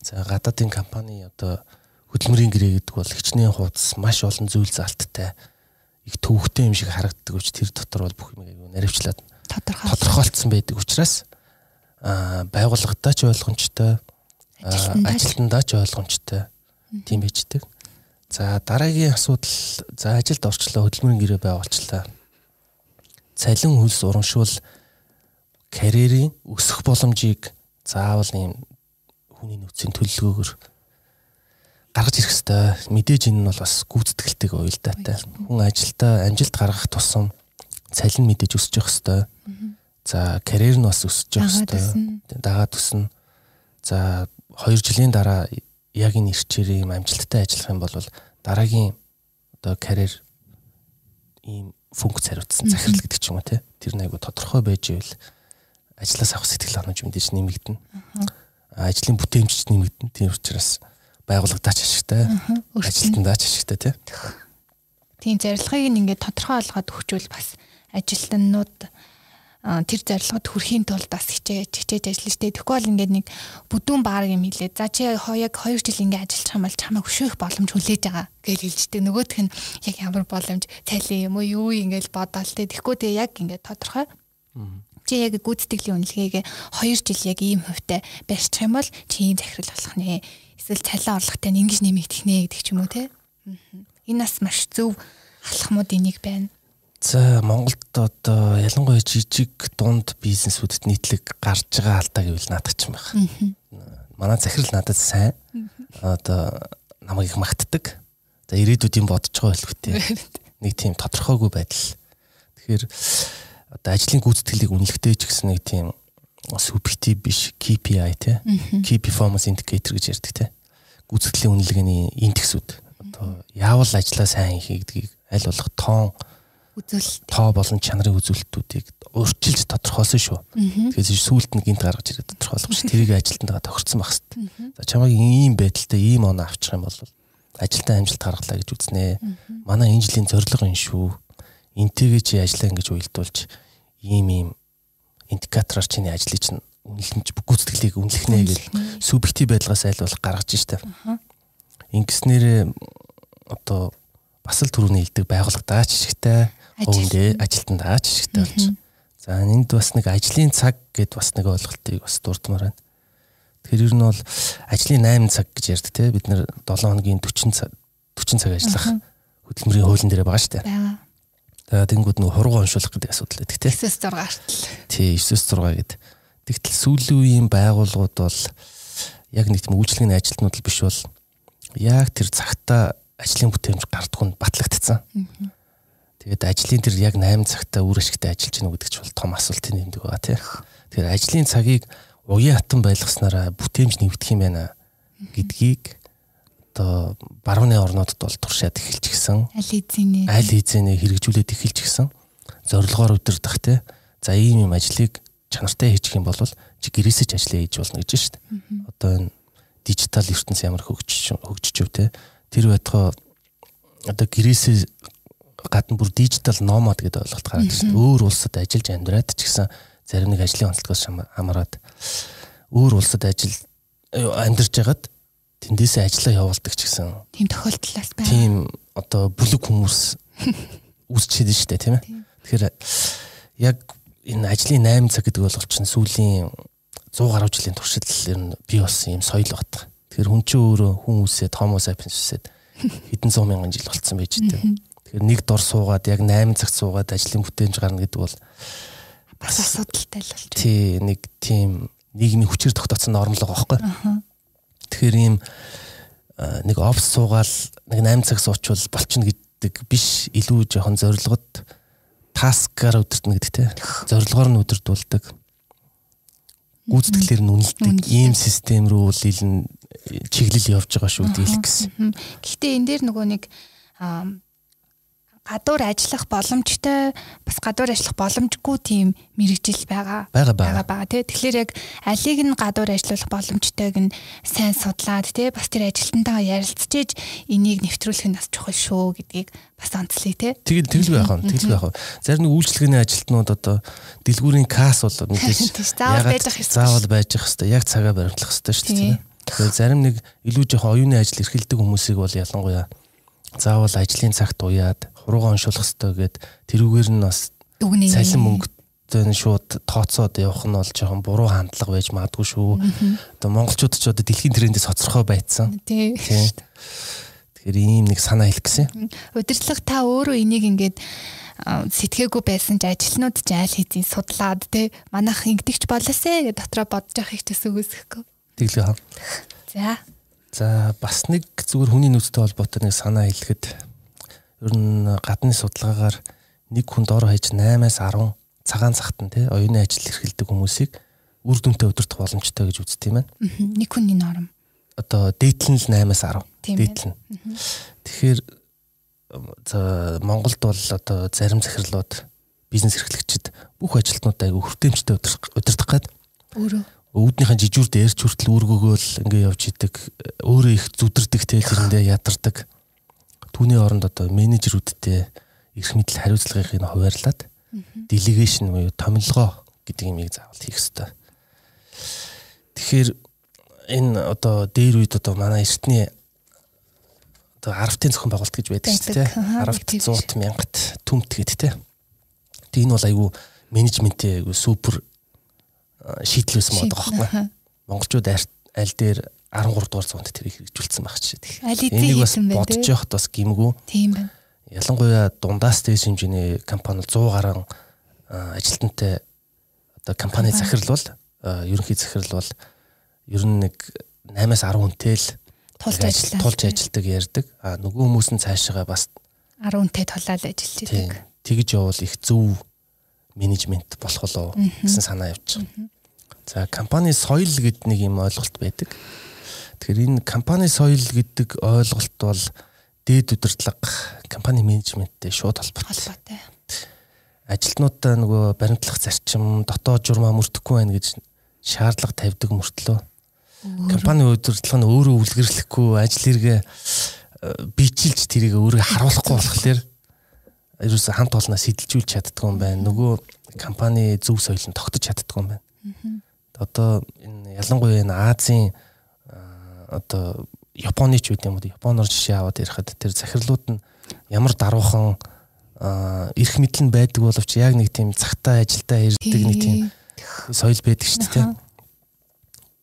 За гадаадын компани одоо хөдөлмөрийн гэрээ гэдэг бол хичнээн хуудас маш олон зүйл залттай. Их төвөгтэй юм шиг харагддаг учраас тэр дотор бол бүх юм айгу наривчлаад тодорхойлцсон байдаг учраас а байгууллагатай ч ойлгомжтой ажилтнаа ч ойлгомжтой тийм байждаг. За дараагийн асуудал за ажилд орчлоо хөдөлмөрийн гэрээ байгуулчлаа. Цалин хөлс урамшвал карьерийн өсөх боломжийг заавал ийм хүний нөөцийн төлөлгөөгөр гаргаж ирэх ёстой. Мэдээж энэ нь бол бас гүйцэтгэлтэй уялдаатай. Хүн ажилдаа амжилт гаргах тусам цалин мэдээж өсөж явах ёстой. За карьер нь бас өсөж явах ёстой. Дагаад өснө. За 2 жилийн дараа яг энэ ирчээр юм амжилттай ажиллах юм бол дараагийн одоо карьер ийм функц хариуцсан захирал гэдэг ч юм уу те тэр нэг тодорхой байж ивэл ажлаас авах сэтгэл ханамж мэдээж нэмэгдэнэ. Ажлын бүтээмжч нэмэгдэнэ. Тийм учраас байгууллагадаач ашигтай, ажилтандаач ашигтай тий. Тийм зарилгыг ингээд тодорхой олгоод өгчүүл бас ажилтнууд тэр зорилгод хүрэхийн тулд бас хичээж хичээж ажиллаж штэ. Тэгэхгүй бол ингээд нэг бүдүүн баар юм хэлээ. За чи яг 2 жил ингээд ажиллах юм бол чамайг хөшөөх боломж хүлээж байгаа гэж хэлжтэй. Нөгөөх нь яг ямар боломж цайлын юм уу юу ингээд бодоол тэ. Тэгэхгүй тэгээ яг ингээд тодорхой. Чи яг гүйцэтгэлийн үнэлгээгээ 2 жил яг ийм хувьтай барьчих юм бол чи ийм захирал болох нэ. Эсвэл цалин орлоготой ингэж нэмэгдэх нэ гэдэг ч юм уу те. Энэ бас маш зөв алхмуудын нэг байна. За Монголд одоо ялангуяа жижиг дунд бизнесүүдэд нийтлэг гарч байгаа алдаа гэвэл наадах ч юм байна. Манай захирал надад сайн. Одоо намайг их магтдаг. За ирээдүйд юм бодож байгаа хэлбэтэй. Нэг тийм тодорхойгүй байдал. Тэгэхээр одоо ажлын гүйцэтгэлийг үнэлэхдээ ч гэсэн нэг тийм субъектив биш KPI те. Key performance indicator гэж ярьдаг те. Гүйцэтгэлийн үнэлгээний индексүүд. Одоо яавал ажлаа сайн хийх гэдгийг аль болох тоон үзүүлэлт тоо болон чанарын үзүүлэлтүүдийг урьдчилж тодорхойлсон шүү. Тэгэхээр сүүлд нь гинт гаргаж ирээд тодорхойлох ш. Тэрийг ажилтнаа тохирцсон байх хэвээр. За чамайг ийм байдалтай ийм оноо авчих юм бол ажилтаа амжилт гаргалаа гэж үзнэ. Манай энэ жилийн зорилго энэ шүү. Энтэйгээ чи ажиллаа ингэж уялдуулж ийм ийм индикатораар чиний ажлыг чинь үнэлэмж гүйцэтгэлийг үнэлэх нэ гэж субъектив байдлаас айл болох гаргаж штэ. Ингэснээр одоо бас л түрүүний хэлдэг байгууллагатаа ч ашигтай өвөндөө ажилтнаа ч ашигтай болж. За энд бас нэг ажлын цаг гэд бас нэг ойлголтыг бас дурдмаар байна. Тэгэхээр ер нь бол ажлын 8 цаг гэж ярьдаг те бид нэр 7 хоногийн 40 цаг 40 цаг ажиллах хөдөлмөрийн хуулийн дээр байгаа шүү дээ. Тэгээд тэнгууд нэг хурууг уншуулах гэдэг асуудал байдаг те. 9-6 гартал. Тий 9-6 гэд. Тэгтэл сүүлийн үеийн байгууллагууд бол яг нэг тийм үйлчлэгийн ажилтнууд л биш бол яг тэр цагта ажлын бүтээмж гардггүй нь батлагдсан. Тэгээд ажлын тэр яг 8 цагтаа үр ашигтай ажиллаж гэнэ гэдэг ч бол том асуултын нэмдэг байгаа тийм. Тэгэхээр ажлын цагийг уян хатан байлгаснараа бүтээмж нэвдэх юм байна гэдгийг одоо барууны орнуудад бол туршаад эхэлж гисэн. Аль эзэний Аль хэзээ хэрэгжүүлээд эхэлж гисэн. Зорилгоор өдөрдох те. За ийм юм ажлыг чанартай хийчих юм бол чи гэрээсэж ажиллаа хийж болно гэж шүү дээ. Одоо энэ дижитал ертөнц ямар хөгжиж хөгжиж өв те. Тэр байтугай одоо гэрээсээ гадна бүр дижитал номад гэдэг ойлголт гараад байна дээ. Өөр улсад ажиллаж амьдраад ч гэсэн зарим нэг ажлын онцлогоос хамаарат өөр улсад ажил амьдарч байгаад тэндээсээ ажиллаа явуулдаг ч гэсэн тийм тохиолдлоос байна. тийм одоо бүлэг хүмүүс шүү дээ тийм ээ. Тэгэхээр яг энэ ажлын 8 цаг гэдэг бол чинь сүүлийн 100 гаруй жилийн туршид ер нь бий болсон юм соёл багт. Тэгэхээр хүн чинь өөрөө хүн үсээд homo sapiens үсээд хэдэн зуун мянган жил болцсон байж тээ. Нэг дор суугаад яг 8 цагт суугаад ажлын бүтээнж гарна гэдэг бол бас асуудалтай л болж байна. тий нэг тийм нийгмийн хүчээр тогтооцсон норм л байгаа байхгүй. Тэгэхээр ийм нэг офс суугаал нэг 8 цаг суучвал болчихно гэдэг биш илүү жоохон зорилгод таскаар өдөртнө гэдэг те. Зорилгоор нь өдөрдүүлдэг. Гүйцэтгэлээр нь үнэлдэг ийм систем рүү л илэн чиглэл явж байгаа шүү дээ гэсэн. Гэхдээ энэ дээр нөгөө нэг гадуур ажиллах боломжтой бас гадуур ажиллах боломжгүй тийм мэрэгжил байгаа. Бага бага. байгаа тий. Тэгэхээр яг алиг нь гадуур ажиллах боломжтойг нь сайн судлаад тий бас тэр ажилтнтайгаа ярилцчихэж энийг нэвтрүүлэх нь бас чухал шүү гэдгийг бас онцлоё тий. Тэгэл тэгэл байх юм. Тэгэл байх. Зарим нэг үйлчлэгээний ажилтнууд одоо дэлгүүрийн касс бол мэдээж заавал байж ах хэрэгтэй. Заавал байж ах хэрэгтэй. Яг цагаа баримтлах хэрэгтэй шүү дээ. Тэгэхээр зарим нэг илүү жоохон оюуны ажил эрхэлдэг хүмүүсийг бол ялангуяа заавал ажлын цагт уяад хуруугаа уншуулах хэрэгтэй гэд тэрүүгээр нь бас цалин мөнгөтэй нь шууд тооцоод явах нь бол жоохон буруу хандлага байж магадгүй шүү. Одоо монголчууд ч одоо дэлхийн трендээс хоцрохоо байцсан. Тийм. Тэгэхээр ийм нэг санаа хэлэх гэсэн. Удирдлага та өөрөө энийг ингээд сэтгээгүү байсан ч ажилтнууд ч айл хэзээ судлаад те манайх ингэдэгч болоосэ гэж дотроо бодож явах их төсөв үүсэхгүй. Тэглээ хаа. За. За бас нэг зүгээр хүний нөөцтэй холбоотой нэг санаа хэлэхэд ер нь гадны судалгаагаар нэг хүн дор хаяж 8-аас 10 цагаан цагт нь тий оюуны ажил эрхэлдэг хүмүүсийг үр дүнтэй өдөртөх боломжтой гэж үздэг юм байна. Нэг хүний норм. Одоо дээдлэн л 8-аас 10. Дээдлэн. Тэгэхээр за Монголд бол одоо зарим захирлууд бизнес эрхлэгчид бүх ажилтнуудаа айгүй хүртээмжтэй удирдах гээд өөрөө өвднийхэн жижүүр дээрч хүртэл үүргөөгөөл ингээ явж идэг өөрөө их зүдэрдэг те тэрэндээ ядардаг түүний оронд одоо менежерүүдтэй эрх мэдэл хариуцлагыг хуваарлаад делегашн буюу томилгоо гэдэг юмыг заавал хийх ёстой. Тэгэхээр энэ одоо дээр үед одоо манай эртний одоо аравтын зохион байгуулалт гэж байдаг шүү дээ. Аравт 100 мянгат түмт гэдэг те. Тэгээ энэ бол айгүй менежментийн айгүй супер шийдэл байсан байгаа байхгүй. Монголчууд аль дээр 13 дугаар зуунд тэрийг хэрэгжүүлсэн байх ч тийм. Энийг бас бодож явахд бас гимгүү. Тийм байна. Ялангуяа дундаас дэс хэмжээний компани 100 гаруй ажилтнтай одоо компани захирал бол ерөнхий захирал бол ер нь нэг 8-аас 10 хүнтэй л тулж ажилладаг. Тулж ажилладаг ярьдаг. А нөгөө хүмүүс нь цаашаа бас 10 хүнтэй тулаад ажиллаж байдаг. Тэгж явал их зөв менежмент болох болоо гэсэн санаа явж байгаа. За компани соёл гэдэг нэг юм ойлголт байдаг. Тэгэхээр энэ компани соёл гэдэг ойлголт бол дээд удирдлага компани менежменттэй шууд холбоотой. Ажилтнуудаа нөгөө баримтлах зарчим, дотоод журмаа мөрдөхгүй байна гэж шаардлага тавьдаг мөртлөө компани удирдлага нь өөрөө үлгэрлэхгүй ажил хэрэгэ бичилж тэрийг өөрөө харуулахгүй болохоор ерөөсө хамт олноо сэтэлжүүлж чаддгүй юм байна. Нөгөө компани зөв соёл нь тогтож чаддгүй юм байна. Одоо энэ ялангуяа энэ Азийн одоо Японы ч үгүй юм уу Японоор жишээ аваад ярихад тэр захирлууд нь ямар даруухан эрх мэдэл нь байдаг боловч яг нэг тийм цагтаа ажилдаа ирдэг нэг тийм соёл байдаг шүү дээ.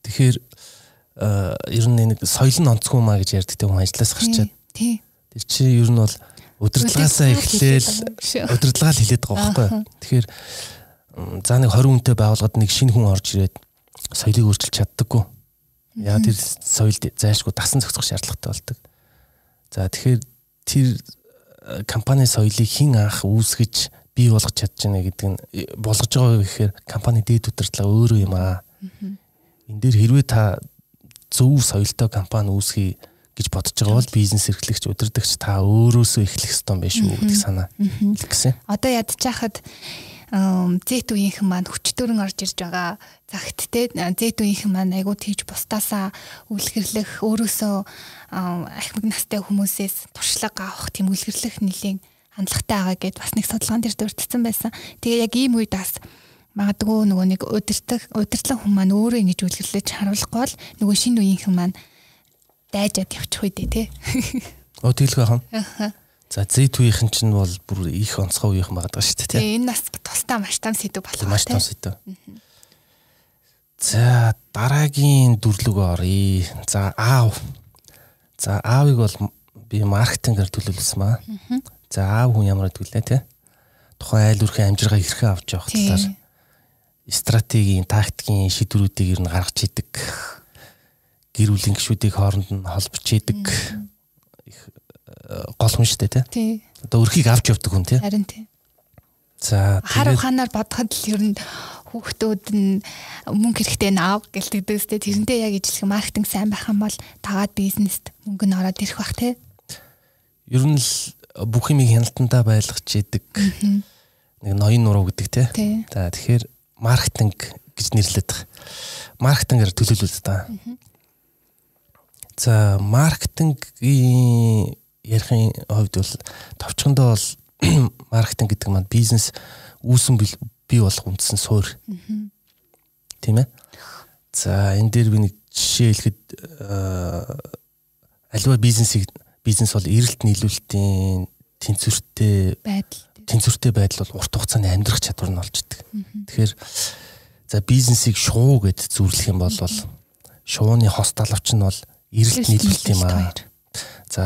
Тэгэхээр ер нь нэг соёл нь онцгүй маа гэж ярьдаг тийм хүн ажлаас гарчаад. Тэр чи ер нь бол удирдлагаасаа эхлээл удирдлага л хилээд байгаа байхгүй. Тэгэхээр за нэг 20 хүнтэй байгууллагад нэг шинэ хүн орж ирээд соёлыг өөрчилж чаддаггүй Яа тэр соёлд зайлшгүй дасан зохицох шаардлагатай болдог. За тэгэхээр тэр э, компани соёлыг хэн анх үүсгэж бий болгож чадчихна гэдэг нь э, болгож байгаа гэхээр компани дээд удирдлага өөрөө юм аа. Энд дээр хэрвээ та зөв соёлтой компани үүсгий гэж бодож байгаа бол бизнес эрхлэгч удирдахч та өөрөөсөө эхлэх ёстой юм биш үү гэдэг санаа гэсэн. Одоо ядчихад зэт үеийнхэн маань хүчтөрөн орж ирж байгаа загт те зэт үеийнхэн маань айгуу тийж бусдаасаа үлгэрлэх өөрөөсөө ахмад настай хүмүүсээс туршлага авах тийм үлгэрлэх нэлийн хандлагатай байгаа гэд бас нэг судалгаан дээр дурдсан байсан. Тэгээ яг ийм үед бас магадгүй нөгөө нэг удирдах удирдлан хүмүүс маань өөрөө ингэж үлгэрлэж харуулахгүй бол нөгөө шинэ үеийнхэн маань дайжаад явчих үедээ тий. Оо тэгэлгүй хаа. Аа. За зэт үеийнхэн чинь бол бүр их онцгой үеийнхэн байгаа шүү дээ тий. Энэ нас тусдаа маш том сэдв болох тий. Маш том сэдв. За дараагийн дүрлүгөө оръё. За аав. За аавыг бол би маркетингээр төлөвлөсөн маа. За аав хүн ямар лээ тий. Тухайн айл өрхийн амжиргаа хэрхэн авч явах талаар стратегийн, тактикийн шийдвэрүүдийг ер нь гаргаж идэг гэр бүлийн гишүүдийн хооронд нь холбож идэг их э, гол хүн шүү дээ тий. Одоо өрхийг авч явдаг хүн тий. Харин тий. За хар ухаанаар бодоход л ер нь хүүхдүүд нь мөнгө хэрэгтэй наав гэлтэгдээс тий. Тэрнтэй яг ижлэх маркетинг сайн байх юм бол тагаад бизнест мөнгө нь ороод ирэх бах тий. Ер нь л бүх юмыг хяналтандаа байлгаж идэг нэг ноён нуруу гэдэг тий. За тэгэхээр маркетинг гэж нэрлэдэг. Маркетингээр төлөвлөлт та. За маркетингийн ярихын хувьд бол товчхондоо бол маркетинг гэдэг маань бизнес үүсэн бий болох үндсэн суурь. Тийм ээ. За энэ дээр би нэг жишээ хэлэхэд аливаа бизнесийг бизнес бол эрэлт нийлүүлэлтийн тэнцвэртэй байдал тэнцвэртэй байдал бол урт хугацааны амьдрах чадвар нь олж идэг. Тэгэхээр за бизнесийг шуу гэд зүрлэх юм бол шууны хос талавч нь бол эрэлт нийлүүлэлт юм аа. За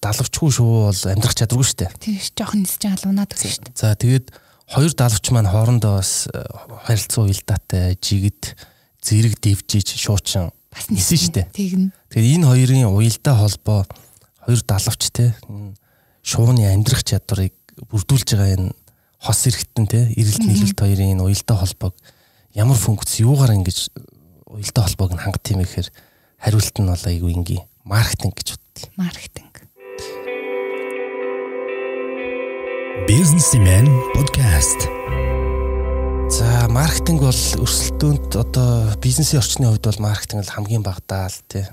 далавчгүй шүү бол амьдрах чадваргүй шүү дээ. Тийм ш жоохон нисэж байгаа лунаад өгсөн шүү дээ. За тэгээд хоёр далавч маань хоорондоо бас э, харилцаа уялдаатай жигд зэрэг дэвжиж шуучин бас нисэн шүү дээ. Тэгнэ. Тэгээд энэ хоёрын уялдаа холбоо хоёр далавч те шууны амьдрах чадварыг бүрдүүлж байгаа энэ хос эргэтэн те эрэлт нийлүүлэлт хоёрын энэ уялдаа холбоог ямар функц юугаар ингэж уялдаа холбоог нь хангах юм гэхээр хариулт нь бол айгүй ингийн маркетинг гэж боддог. Маркетинг. Businessman podcast. За маркетинг бол өрсөлдөөнд одоо бизнесийн орчны хувьд бол маркетинг л хамгийн багтаа л тий.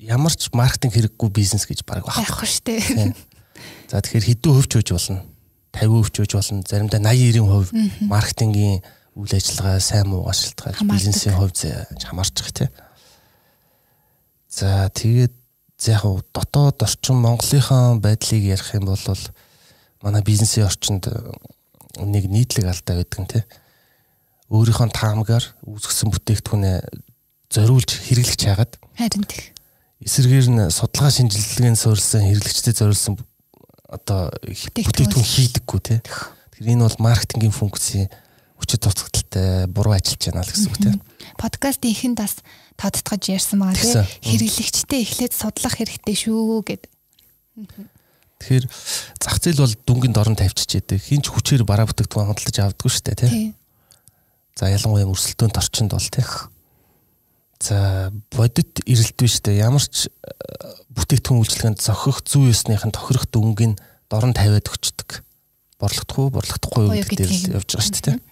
Ямар ч маркетинг хэрэггүй бизнес гэж бараг байхгүй шүү дээ. За тэгэхээр хэдэн хувьч хөөж болно? 50% хөөж болно. Заримдаа 80 90% маркетингийн үйл ажиллагаа сайн муу шалтгаалж бизнесийн хувьд хамаарч байгаа тий. За тэгээд яг дотоод орчин Монголынхаа байдлыг ярих юм бол манай бизнесийн орчинд нэг нийтлэг алдаа байдаг нь тий. Өөрийнхөө таамгаар үүсгэсэн бүтээгдэхүүнээ зориулж хэрэглэж хагаад харин тийм. Эсвэргээр нь судалгаа шинжилгээнд суурилсан хэрэглэгчдэд зориулсан одоо бүтээгдэхүүн хийдэггүй тий. Тэгэхээр энэ бол маркетингийн функцийн хүчит тусгалттай буруу ажиллаж байна л гэсэн үг тий. Подкаст ихэнд бас тодтгож ярьсан байгаа тий. Хэрэглэгчтэй эхлээд судлах хэрэгтэй шүү гэд. Тэгэхээр зах зээл бол дүнгийн дорн тавьчих яадаг. Хинч хүчээр бараа бүтээгдэхүүн худалдаж авдаггүй шүү дээ тий. За ялангуяа өрсөлдөөн торчинд бол тий. За бодит эрэлт биш дээ. Ямар ч э, бүтээгдэхүүн үйлчлэгэнд зохих зүй ёсныхын тохирох дүнгийн дорн тавиад өчтдөг. Борлогдохгүй, борлогдохгүй гэдэг дээр л явж байгаа шүү дээ.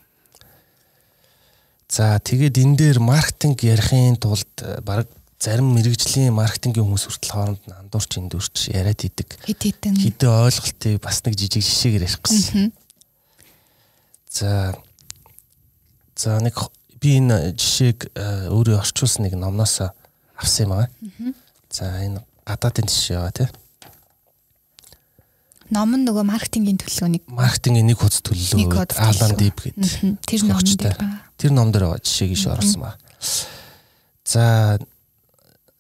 За тэгээд энэ дээр маркетинг ярихын тулд э, баг зарим мэрэгжлийн маркетингийн хүмүүс хүртэл хооронд нь андуурч эндүрч яриад идэг. Хит хитэн. Хитэ ойлголтыг бас нэг жижиг жишээгээр ярих гэсэн. За за нэг би энэ жишээг э, өөрөө орчуулсан нэг номноос авсан юм аа. За энэ гадаадын жишээ байгаа тийм ном нь нөгөө маркетингийн төлөвлөгөөнийг маркетингийн нэг хуц төлөвлөгөө Alan Deep гэдэг. Тэр ном дээр Тэр ном дээр жишээг иш оруулсан ба. За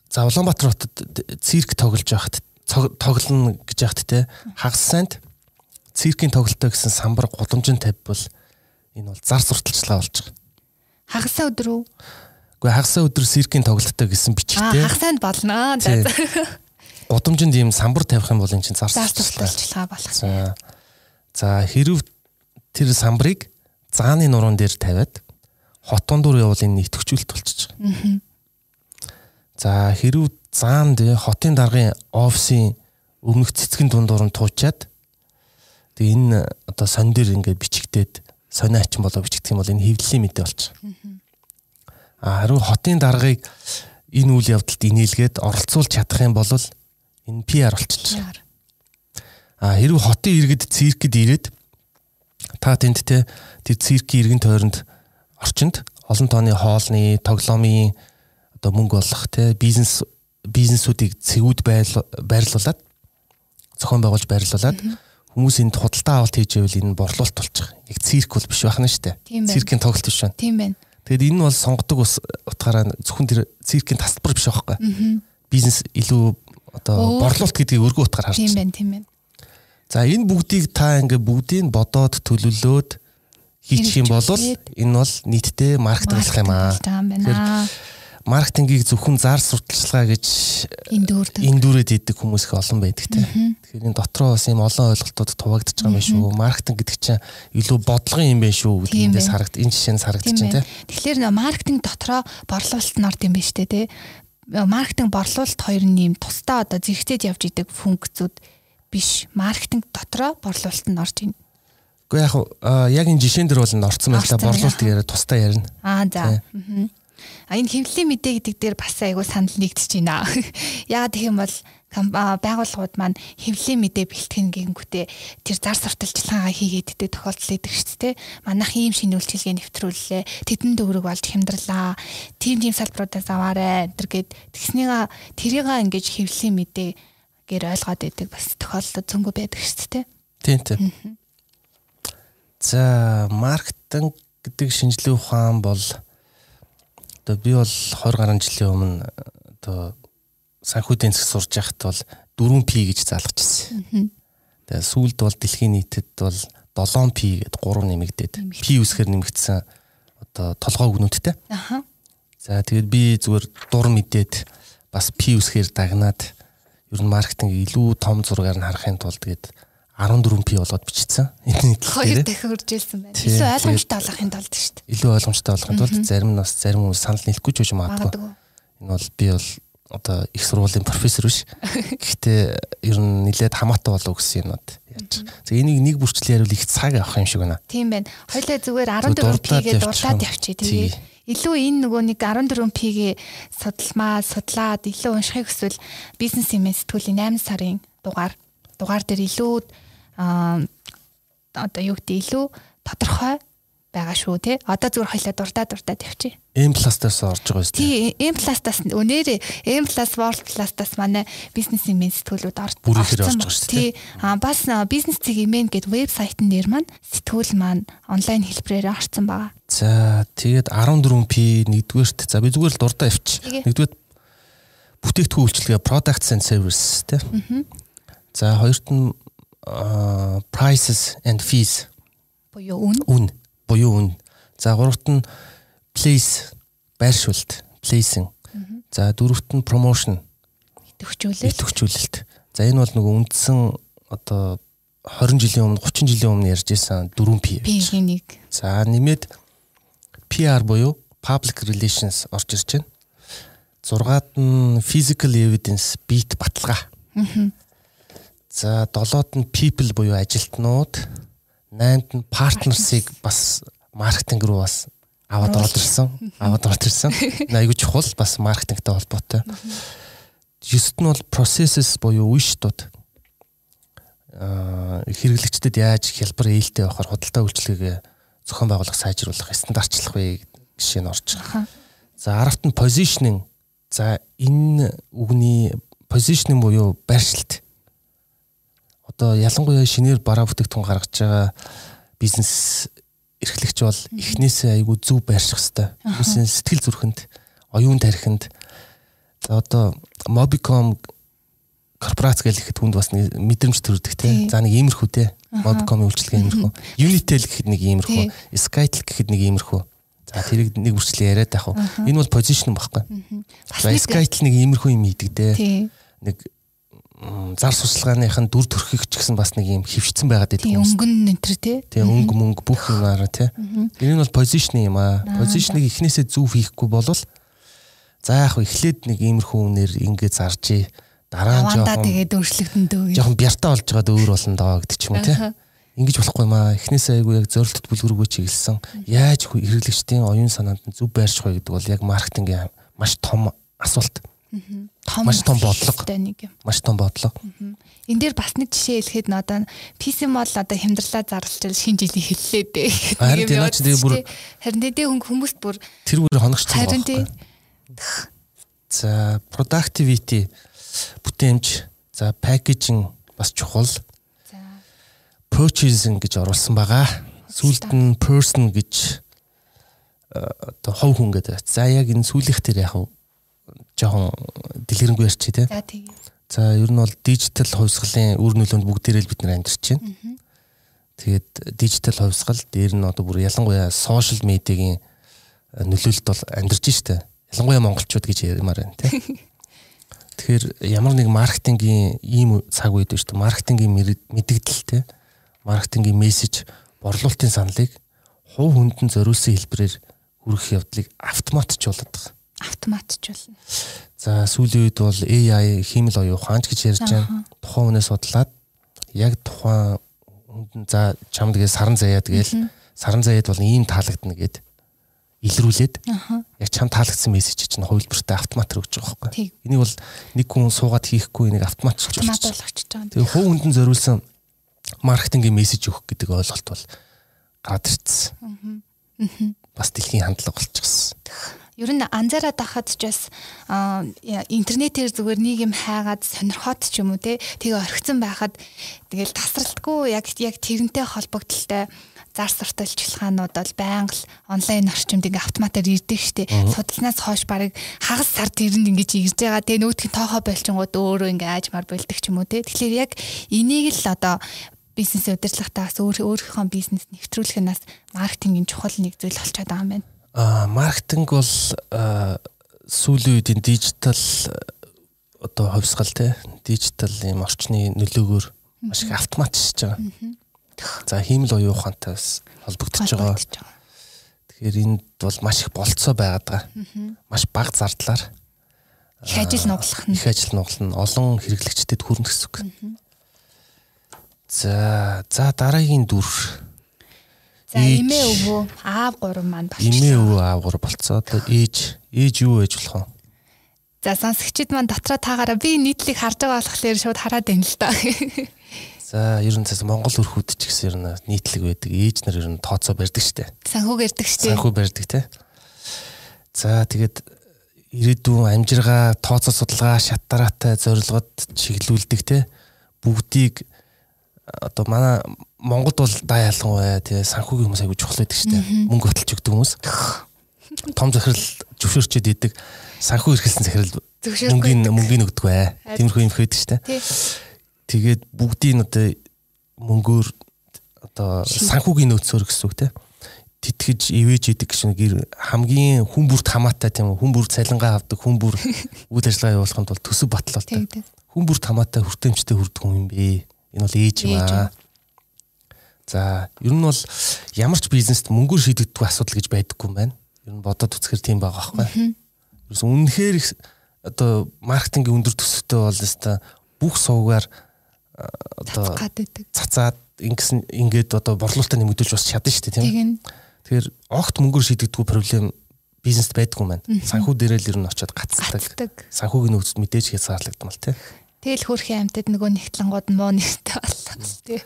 за Улаанбаатар хотод цирк тоглож байхад тоглоно гэж яхад те хагас санд циркийн тоглолтоо гэсэн самбар гудамжинд тавьбал энэ бол зар сурталчилгаа болж байгаа. Хагасаа өдөр үү? Гэхдээ хагасаа өдөр циркийн тоглолтоо гэсэн бичгтэй. Хагасанд болно гудамжинд ийм самбар тавих юм бол эн чинь зар сурталчилгаа болох. За. Хэрв тэр самбарыг зааны нуруунд дээр тавиад хотон дур явуул энэ итгэвчүүлэлт болчихж байгаа. За хэрв заан тий хотын даргын офисын өмнөх цэцгэн дундуур нь туучаад тэгээ энэ одоо сонь дээр ингээд бичигдээд сонио ачин болоо бичигдэх юм бол энэ хэвлэлийн мэдээ болчихно. А харин хотын даргаыг энэ үйл явдалд инээлгээд оролцуулж чадах юм бол энэ PR болчихж. А хэрвээ хотын иргэд циркэд ирээд та тэнд те тэр циркийн иргэн тойронд орчинд олон тооны хоолны, тоглоомын одоо мөнгө олох те бизнес бизнесүүдийг цэгүүд байрлуулад зохион байгуулж байрлуулад хүмүүс энд худалдаа авалт хийж байвал энэ борлуулалт болчих. Яг цирк бол биш байна шүү дээ. Циркийн тоглолт биш байна. Тийм байна. Тэгэд энэ бол сонгодог ус утгаараа зөвхөн тэр циркийн тасалбар биш байхгүй. Бизнес илүү одоо борлуулалт гэдгийг өргөө утгаар харж байна. Тийм байна, тийм байна. За энэ бүгдийг та ингээ бүгдийг бодоод төлөвлөөд хийчих юм бол энэ бол нийтдээ маркетинглах юм аа. Маркетингийг зөвхөн зар сурталчилгаа гэж эндүүрээд идэг хүмүүс их олон байдаг те. Тэгэхээр энэ дотроо бас юм олон ойлголтууд туваагдаж байгаа юм шүү. Маркетинг гэдэг чинь илүү бодлогын юм байна шүү гэдэг эндээс харагд энэ жишээнээс харагдаж байна те. Тэгэхээр маркетинг дотроо борлуулалт нь орд юм байна шүү дээ те. Маркетинг борлуулалт хоёр нь юм тусдаа одоо зэрэгцээд явж идэг функцүүд биш маркетинг дотроо борлуулалт нь орж ийн. Гэхдээ яг яг энэ жишээн дээр бол орцсон байл та борлуулалт яриа тусдаа ярина. Аа за. А энэ хэмнэлийн мэдээ гэдэг дээр бас айгүй санал нэгдэж байна. Яагаад гэх юм бол байгууллагууд маань хэвлэлийн мэдээ бэлтгэн гингүүтээ тэр зар сурталчилгаагаа хийгээд идэх тохиолдол идэг шүү дээ. Манайх ийм шинэ үйлчилгээ нэвтрүүллээ. Тэдэн дөрөг болж хямдрлаа. Тим тим салбаруудаас аваарэ. Тэр гээд тэгснийга тэрийга ингэж хэвлэлийн мэдээ гэр ойлгоод идэг бас тохиолдол зөнгө байдаг шүү дээ. Тийм тийм. За маркетинг гэдэг шинжилгээ ухаан бол одоо би бол 20 гаруй жилийн өмнө одоо санхүүгийн засаг сурж байхад бол 4P гэж заалгажсэн. Тэгээ сүүлд бол дэлхийн нийтэд бол 7P гэд 3 нэмэгдээд P үсгээр нэмэгдсэн одоо толгой өгнүүдтэй. Аха. За тэгээд би зүгээр дур мэдээд бас P үсгээр дагнаад ер нь маркетинг илүү том зургаар нь харахын тулд тэгээд 14P болоод бичсэн. Эдний хоёр дахин хуржүүлсэн байна. Илүү ойлгомжтой болохын тулд шүү дээ. Илүү ойлгомжтой болохын тулд зарим нь бас зарим хүмүүс санал нийлэхгүй ч үгүй магадгүй. Энэ бол би бол одоо их сургуулийн профессор биш. Гэхдээ ер нь нилээд хамаатай болов гэсэн юм уу яаж. За энийг нэг бүрчлэн яривал их цаг авах юм шиг байна. Тийм байна. Хоёлаа зүгээр 14P-гээ дуртаад явчих. Тэгээ илүү энэ нөгөө нэг 14P-гээ судалмаа судлаад илүү уншихыг хүсвэл бизнес юм сэтгүүлийн 8 сарын дугаар дугаар дээр илүү одоо юу гэдэг илүү тодорхой байгаа шүү те. Одоо зүгээр хоёлаа дурдаа дурдаа тавьчих. M plus-аас орж байгаа шүү. Тий, M plus-аас өнөөдөр M plus World plus-аас манай бизнесийн мен сэтгүүлүүд орж орж байгаа шүү. Тий. А бас бизнес цэг имэн гэдэг вебсайтн дээр маань сэтгүүл маань онлайн хэлбэрээр орсон байгаа. За, тэгээд 14P нэгдүгээрт за би зүгээр л дурдаа авчи. Нэгдүгээр бүтээгдэхүүн үйлчилгээ products and services те. За, хоёрт нь prices and fees буюу үн. Үн буюу үн. За гуравт нь place байршуулт, placing. За дөрөвт нь promotion идэвхжүүлэлт. Идэвхжүүлэлт. За энэ бол нөгөө үндсэн одоо 20 жилийн өмнө 30 жилийн өмнө ярьж исэн 4P. P-ийн нэг. За нэмээд PR буюу public relations орж ирж байна. Зургаад нь physical evidence beat баталгаа. За долоод нь people буюу ажилтнууд найнд нь партнерсыг бас маркетинг руу бас аваад орж ирсэн. Аваад орж ирсэн. Айгуу чухал бас маркетингтэй холбоотой. Жист нь бол processes буюу шатууд аа хэрэглэгчдэд яаж хялбар ээлтэй байхаар худалдаа үйлчилгээгээ зохион байгуулах сайжруулах стандартчлах вэ жишээ нь орж байгаа. За аравт нь positioning. За энэ үгний positioning буюу байршилт одоо ялангуяа шинээр бараа бүтээгдэхүүн гаргаж байгаа бизнес эрхлэгч бол эхнээсээ айгүй зөв байрших хэвээр. Хүмүүсийн сэтгэл зүрхэнд, оюун тархинд одоо Mobicom корпорац гэх ихэд хүнд бас нэг мэдрэмж төрдөг тийм. За нэг иймэрхүү те. Mobicom-ийн үйлчлэгээ иймэрхүү. Unitel гэхэд нэг иймэрхүү. Skytel гэхэд нэг иймэрхүү. За тэрийг нэг үрчлээ яриад уу. Энэ бол position багхгүй. За Skytel нэг иймэрхүү юм хийдэг те. Нэг зар сурчлагааных нь дүр төрхийг ч гэсэн бас нэг юм хөвчсөн байгаад байдаг юм. Өнгөн нэтэр тий. Тий өнгө мөнгө бүх юмараа тий. Энэ нь бол позишн юм аа. Позишныг эхнээсээ зөв хийхгүй болвол За яг эхлээд нэг иймэрхүү үнээр ингээд заржээ. Дараа нь жоохон тэгээд өөрчлөгдөн дөө. жоохон бяртаа болж байгаад өөр болно доо гэдэг ч юм уу тий. Ингиж болохгүй маа. Эхнээсээ айгүй яг зорилтод бүлгэргүй чиглэсэн. Яаж хэрэглэгчдийн оюун санаанд нь зөв байрших вэ гэдэг бол яг маркетингийн маш том асуулт. Том маш том бодлого. нэг юм. Маш том бодлого. Энд дээр бас нэг жишээ хэлэхэд н одоо PC мол одоо хямдралаа зарлж шинэ жилийн хэллээ дээ. Харин тийм наач тэгээ бүр- харин тэгээ хүмүүс бүр Тэр бүр хоногчсон харин байна. тий За productivity бүтээмж, за packaging бас чухал. за purchasing гэж оруулсан байгаа. Сүүлд нь person гэж э, одоо хов хүн гэдэг. За яг энэ сүүлийнх дээр яг жоохон дэлгэрэнгүй ярьчих тий. за тэгээ За ер нь бол дижитал хувьсгалын үр нөлөөнд бүгдээрээ л бид нар амьдарч байна. Тэгээд дижитал хувьсгал дээр нь одоо бүр ялангуяа сошиал медиагийн э, нөлөөлөлт бол амьдарч штэ. Ялангуяа монголчууд гэж ярмаар байна тий. Тэгэхээр ямар нэг маркетингийн ийм цаг үед шүү дээ. Маркетингийн мэдэгдэл тий. Маркетингийн мессеж борлуулалтын саналыг хувь хүндэн зориулсан хэлбэрээр хүргэх явдлыг автоматжуулдаг. Автоматжуулна. За сүүлийн үед бол AI хиймэл оюу ухаанч гэж ярьж байна. Тухайн хүнээ судлаад яг тухайн за чамд тэгээ саран заяа тэгэл саран заяад бол ийм таалагдана гэд илрүүлээд яг чам таалагдсан мессеж чинь хувилбартай автоматар өгч байгаа байхгүй. Энийг бол нэг хүн суугаад хийхгүй энийг Автомат болгочихж байгаа. Тэгээ хувь хүндэн зориулсан маркетингийн мессеж өгөх гэдэг ойлголт бол ирсэн. Бас дэлхийн хандлага болчихсон. Ер нь анзаараад байхад ч бас интернетээр зүгээр нэг юм хайгаад сонирхоод ч юм уу те тэгээ орхицсан байхад тэгэл тасралтгүй яг яг тэрнтэй холбогдлолтой зар суртал ажиллагаанууд бол байнга л онлайн орчимд ингээ автоматар ирдэг штеп. Судалснаас хойш барыг хагас сар тэрэнд ингэж ирж байгаа. Тэгээ нөөтгийн тоохоо болчингууд өөрөө ингээ аажмаар болдог ч юм уу те. Тэгэхээр яг энийг л одоо бизнес удирдлагатаа бас өөр өөрийнхөө бизнес нэвтрүүлэхнээс маркетингийн чухал нэг зүйл болчиход байгаа юм байна. А маркетинг бол сүүлийн үед энэ дижитал одоо хувьсгал те дижитал юм орчны нөлөөгөөр маш их автоматжиж байгаа. За хиймэл оюун ухаантай холбогдож байгаа. Тэгэхээр энд бол маш их болцоо байгаад байгаа. Маш бага зардлаар Их ажил нуглах нь. их ажил нугална олон хэрэглэгчдэд хүрнэ гэсэн үг. За за дараагийн дүр За эмээ өвөө аав гурав маань эмээ болчихсон. өвөө аавгар болцоо. Одоо ээж ээж юу ээж болох вэ? За сонсогчид маань дотроо таагаараа би нийтлэг харж байгаа болохоор шууд хараад байна л да. За ер нь цаас Монгол өрхүүд ч гэсэн ер нь нийтлэг байдаг. Ээж нар ер нь тооцоо барьдаг штэ. Санхүүг ярддаг штеп. Санхүү барьдаг те. За тэгээд ирээдүйн амжиргаа, тооцоо судалгаа, шат дараатай зорилгод чиглүүлдэг те. Бүгдийг одоо манай Монголд бол даа ялангуяа тий санхүүгийн хүмүүс аягүй чухал байдаг штэ. Мөнгө хөтөлж өгдөг хүмүүс. Том захирал зөвшөөрчөд идэг санхүү эрхэлсэн захирал мөнгөний мөнгөний өгдөг бай. Тиймэрхүү юм хэвдэг штэ. Тий. Тэгээд бүгдийг одоо мөнгөөр одоо санхүүгийн нөөцөөр гэсэн үг те. Тэтгэж ивэж идэг гэсэн гэр хамгийн хүн бүрт хамаатай тийм хүн бүр цалингаа авдаг хүн бүр үйл ажиллагаа явуулахын тулд төсөв батлалтай. Хүн бүрт хамаатай хүртээмжтэй хүрдэг хүн юм бэ. Энэ бол ээж юм аа. За ер нь бол ямар ч бизнест мөнгөөр шийдэгдэх асуудал гэж байдаггүй юм байна. Ер нь бодоод үзэхэр тийм байгаа байхгүй. Ерөөс үнэхээр одоо маркетингийн өндөр төсөвтэй бол өстой бүх сувгаар одоо цацаад ингэсэн ингээд одоо борлуулалтаа нэмэгдүүлж бас чадна шүү дээ тийм. Тэгэхээр огт мөнгөөр шийдэгдэггүй проблем бизнест байдгүй юм байна. Санхүү дээрээ л ер нь очиод гацдаг. Санхүүгийн нөхцөл мэдээж хязгаарлагдмал тийм. Тэгэл хөрхийн амтад нөгөө нэгтлангууд нь муу нэртэй боллоо. Тий.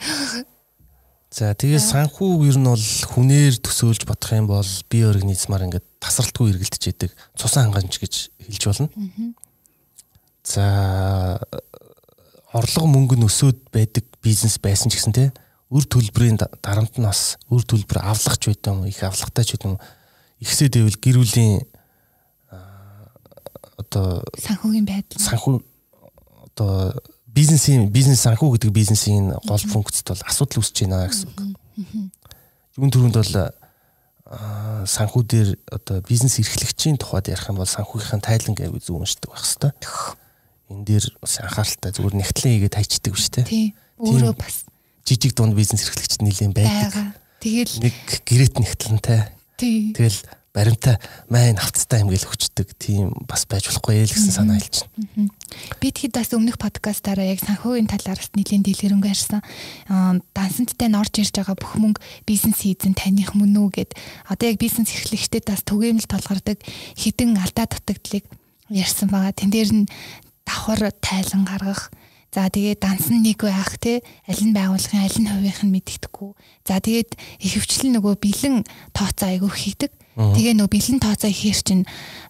За тэгээ санхүү ер нь бол хүнээр төсөөлж бодох юм бол бие организмаар ингээд тасралтгүй эргэлдэж яадаг цусан хангамж гэж хэлж болно. За орлого мөнгө нь өсөөд байдаг бизнес байсан ч гэсэн те үр төлбөрийн да- дарамт нь бас үр төлбөр авлагч байт юм их авлагатай ч юм ихсээд ивэл гэр бүлийн одоо Санхүүгийн байдал. санхүү одоо бизнесийн бизнес санхүү гэдэг бизнесийн гол функцт бол асуудал үүсэж байна гэсэн үг. Юун төрөнд бол аа, санхүү дээр одоо бизнес эрхлэгчийн тухайд ярих юм бол санхүүгийнхаа тайлан аягүй зөв уншдаг байх хэвээр. Энэ дээр бас анхааралтай зүгээр нэгтлэн хийгээд хайчдаг биш үү? Тий. Өөрөө бас Жижиг дунд бизнес эрхлэгчд нэлээд байдаг. Тэгэл Нэг гэрэт нэгтлэнтэй. тий. Тэгэл баримтаа маа энэ хавцтай юм гээл өчтдөг тийм бас байж болохгүй л гэсэн санаа байна. Би тэгэхэд бас өмнөх подкастаараа яг санхүүгийн талаараас нэлийн дэлгэрэнгүй ярьсан. Дансанттай норж ирж байгаа бүх мөнгө бизнес хийзэн таних мөн үү гэд одоо яг бизнес эрхлэгчдэд бас түгээмэл толгордог хідэн алдаа дутагдлыг ярьсан байгаа. Тэн дээр нь давхар тайлан гаргах За тэгээд дансан нэг байх те аль нь байгууллагын аль нь хувийнх нь мэддэхгүй. За тэгээд ихэвчлэн нөгөө бэлэн тооцоо айгүй хийдэг. Тэгээ нөгөө бэлэн тооцоо ихээр чинь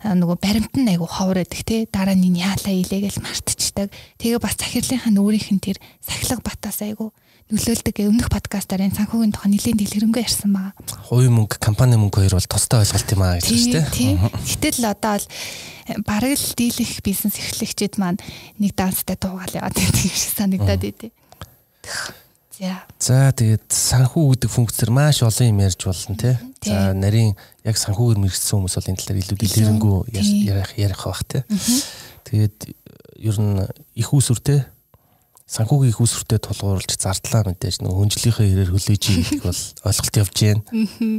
нөгөө баримт нь айгүй ховор байдаг те дараа нь яалаа илээ гэж мартчихдаг. Тэгээ бас захирлынх нь өөрийнх нь тэр сахилга батаас айгүй нөлөөлдөг өмнөх подкастаар энэ санхүүгийн тухай нэлийн дэлгэрэнгүй ярьсан байгаа. Хувийн мөнгө, компани мөнгө хоёр бол тусдаа ойлголт юм аа гэж байна тийм. Гэтэл одоо л бараг л дийлэх бизнес эхлэгчид маань нэг данстай дуугаал яваад байдаг шиг санагдаад идэв. За. За тэгээд санхүү гэдэг функцээр маш олон юм ярьж болно тий. За нарийн яг санхүүгээр мэрэгсэн хүмүүс бол энэ талаар илүү дэлгэрэнгүй ярих ярих бах тий. Тэгээд ер нь их усүртэй санхүүгийн их усүртэй тулгуурлаж зардлаа мэдээж нөгөө хүнжлийнхээ хэрээр хүлээж ийгдэх бол ойлголт явж байна.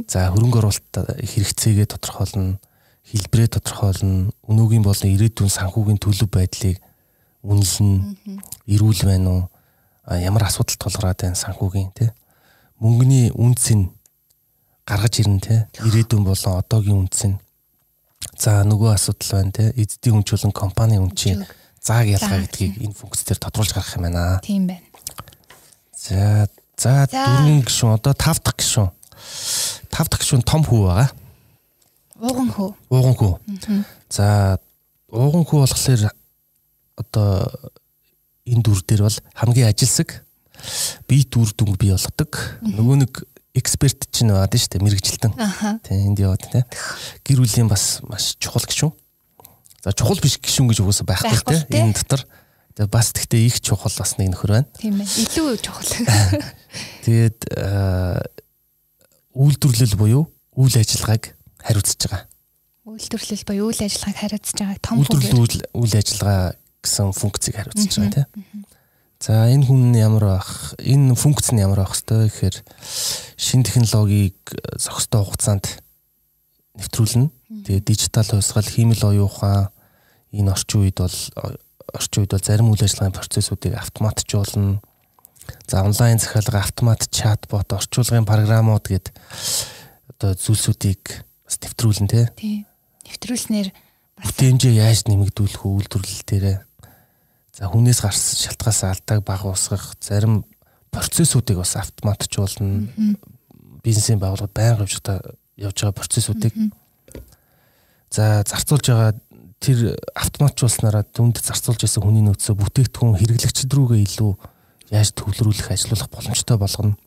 За хөрөнгө оруулалт хэрэгцээгээ тодорхойлно хэлбэрээ тодорхойлно, өнөөгийн болон ирээдүйн санхүүгийн төлөв байдлыг үнэлнэ. Эрүүл байна уу? Ямар асуудал тулгараад байна санхүүгийн тий? Мөнгөний үнцийг гаргаж ирнэ тий? Ирээдүйн болон одоогийн үнцийг. За нөгөө асуудал байна тий? Эзэдийн үнч болон компани үнчийн зааг ялгаа гэдгийг энэ функц дээр тодруулж гаргах юм байна. Тийм байна. За за дөрвөн гишүүн одоо тав дахь гишүүн. Тав дахь гишүүн том хүү байгаа. Ууган хүү. Ууган хүү. За ууган хүү болохоор одоо энэ дүр дээр бол хамгийн ажилсаг бие дүр дүнг бий болгодог. Нөгөө нэг эксперт чинь байна шүү дээ мэрэгжилтэн. Тийм энд яваад тийм. Гэр бүлийн бас маш чухал гишүүн. За чухал биш гишүүн гэж угаасаа байхгүй тийм. Энэ дотор тэгээ бас тэгтээ их чухал бас нэг нөхөр байна. Тийм ээ. Илүү чухал. Тэгээд үйлдвэрлэл буюу үйл ажиллагааг хариуцж байгаа. Үйлдвэрлэл буюу үйл ажиллагааг хариуцж байгаа том үйлдвэрлэл үйл ажиллагаа гэсэн функцийг хариуцж байгаа тийм. За энэ хүн ямар байх энэ функц нь ямар байх хэвээр гэхээр шин технологиг зохистой хугацаанд нэвтрүүлнэ. Тэгээ дижитал хувьсгал, хиймэл оюун ухаан энэ орчин үед бол орчин үед бол зарим үйл ажиллагааны процессуудыг автоматжуулна. За онлайн захиалга, автомат чатбот, орчуулгын програмууд гээд одоо зүйлсүүдийг бас нэвтрүүлэн тий. Тий. Нэвтрүүлснээр бас хэмжээ яаж нэмэгдүүлэх вэ үйлдвэрлэл дээрээ. За хүнээс гарсан шалтгаас алдааг багуусгах зарим процессуудыг бас автоматжуулна. Бизнесийн байгууллагад байнга байгаа явж байгаа процессуудыг за зарцуулж байгаа тэр автоматжуулснараа дүнд зарцуулж байсан хүний нөөцөө бүтээгдэхүүн хэрэглэгчд рүүгээ илүү яаж төвлөрүүлэх ажилуулах боломжтой болгоно.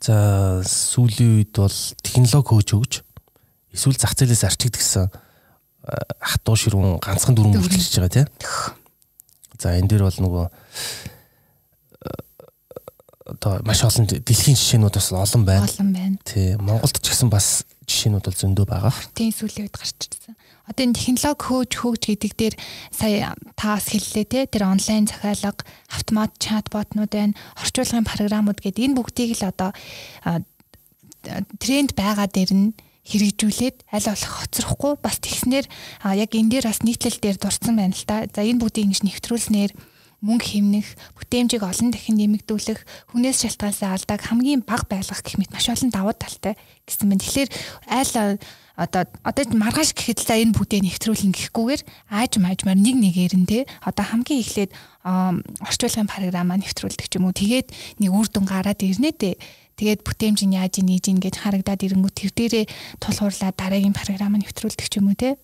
За сүүлийн үед бол технологи хөөж өгч эсвэл зах зээлээс арчигдсан хатуу ширүүн ганцхан дүрэн бүрдүүлж байгаа тийм. За энэ дээр бол нөгөө одоо маш олон дэлхийн жишээнүүд бас олон байна. Олон байна. Тий. Монголд ч гэсэн бас жишээнүүд бол зөндөө байгаа. Тийм сүүлийн үед гарч ирсэн. Одоо энэ технологи хөөж хөөж гэдэг дээр сая таас хэллээ те тэр онлайн захиалга, автомат чатботнууд байна, орчуулгын програмууд гэдэг энэ бүгдийг л одоо тренд байгаа дээр нь хэрэгжүүлээд аль болох хоцрохгүй бас тэгснээр яг энэ дээр бас нийтлэл дээр дурдсан байна л та. За энэ бүгдийг ингэж нэвтрүүлснээр мөнгө хэмнэх, бүтээмжийг олон дахин нэмэгдүүлэх, хүнээс шалтгаалсан алдааг хамгийн бага байлгах гэх мэт маш олон давуу талтай гэсэн мэт. Тэгэхээр айл одоо одоо маргааш гэхэд л энэ бүтээн нэвтрүүлэн гэхгүйгээр ааж маажмаар нэг нэгээр нь те одоо хамгийн эхлээд орчуулгын програмаа нэвтрүүлдэг ч юм уу тэгээд нэг үр дүн гараад ирнэ дээ тэгээд бүтээмж нь яаж нээж ийн гэж харагдаад ирэнгүүт тэр дээрээ тулгуурлаад дараагийн програм нэвтрүүлдэг ч юм уу те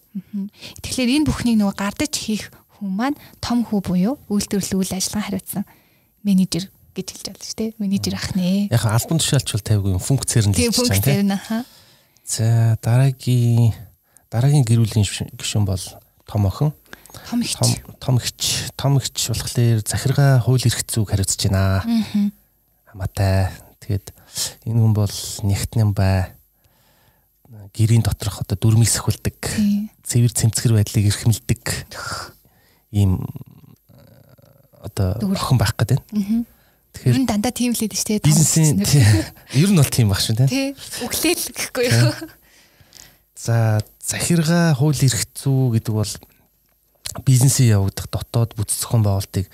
тэгэхээр энэ бүхнийг нөгөө гардаж хийх хүн маань том хүү буюу үйлдвэрлэл үйл ажиллагаа хариуцсан менежер гэж хэлж байна шүү дээ. Менежер ах нэ. Яг албан тушаалч бол тавьгүй функцээр нь л хийж байгаа тийм. Нь За дараагийн дараагийн гэрүүлийн гишүүн бол том охин. Том ихч. Том ихч. Том ихч болохоор захиргаа хууль эрх зүйг хариуцж байна. Аа. Хамаатай. Тэгээд энэ хүн бол нягтням бай гэрийн доторх одоо дүрмийг сахилдаг. Цэвэр цэмцгэр байдлыг эрхэмлдэг ийм одоо охин байх гэдэг. Тэгэхээр энэ дандаа тийм л байдаг шүү дээ. Бизнесийн ер нь бол тийм баг шүү тий. Өглөөл гэхгүй юу. За захиргаа хууль эрх зүй гэдэг бол бизнесийн явагдах дотоод бүтц зохион байгуулалтыг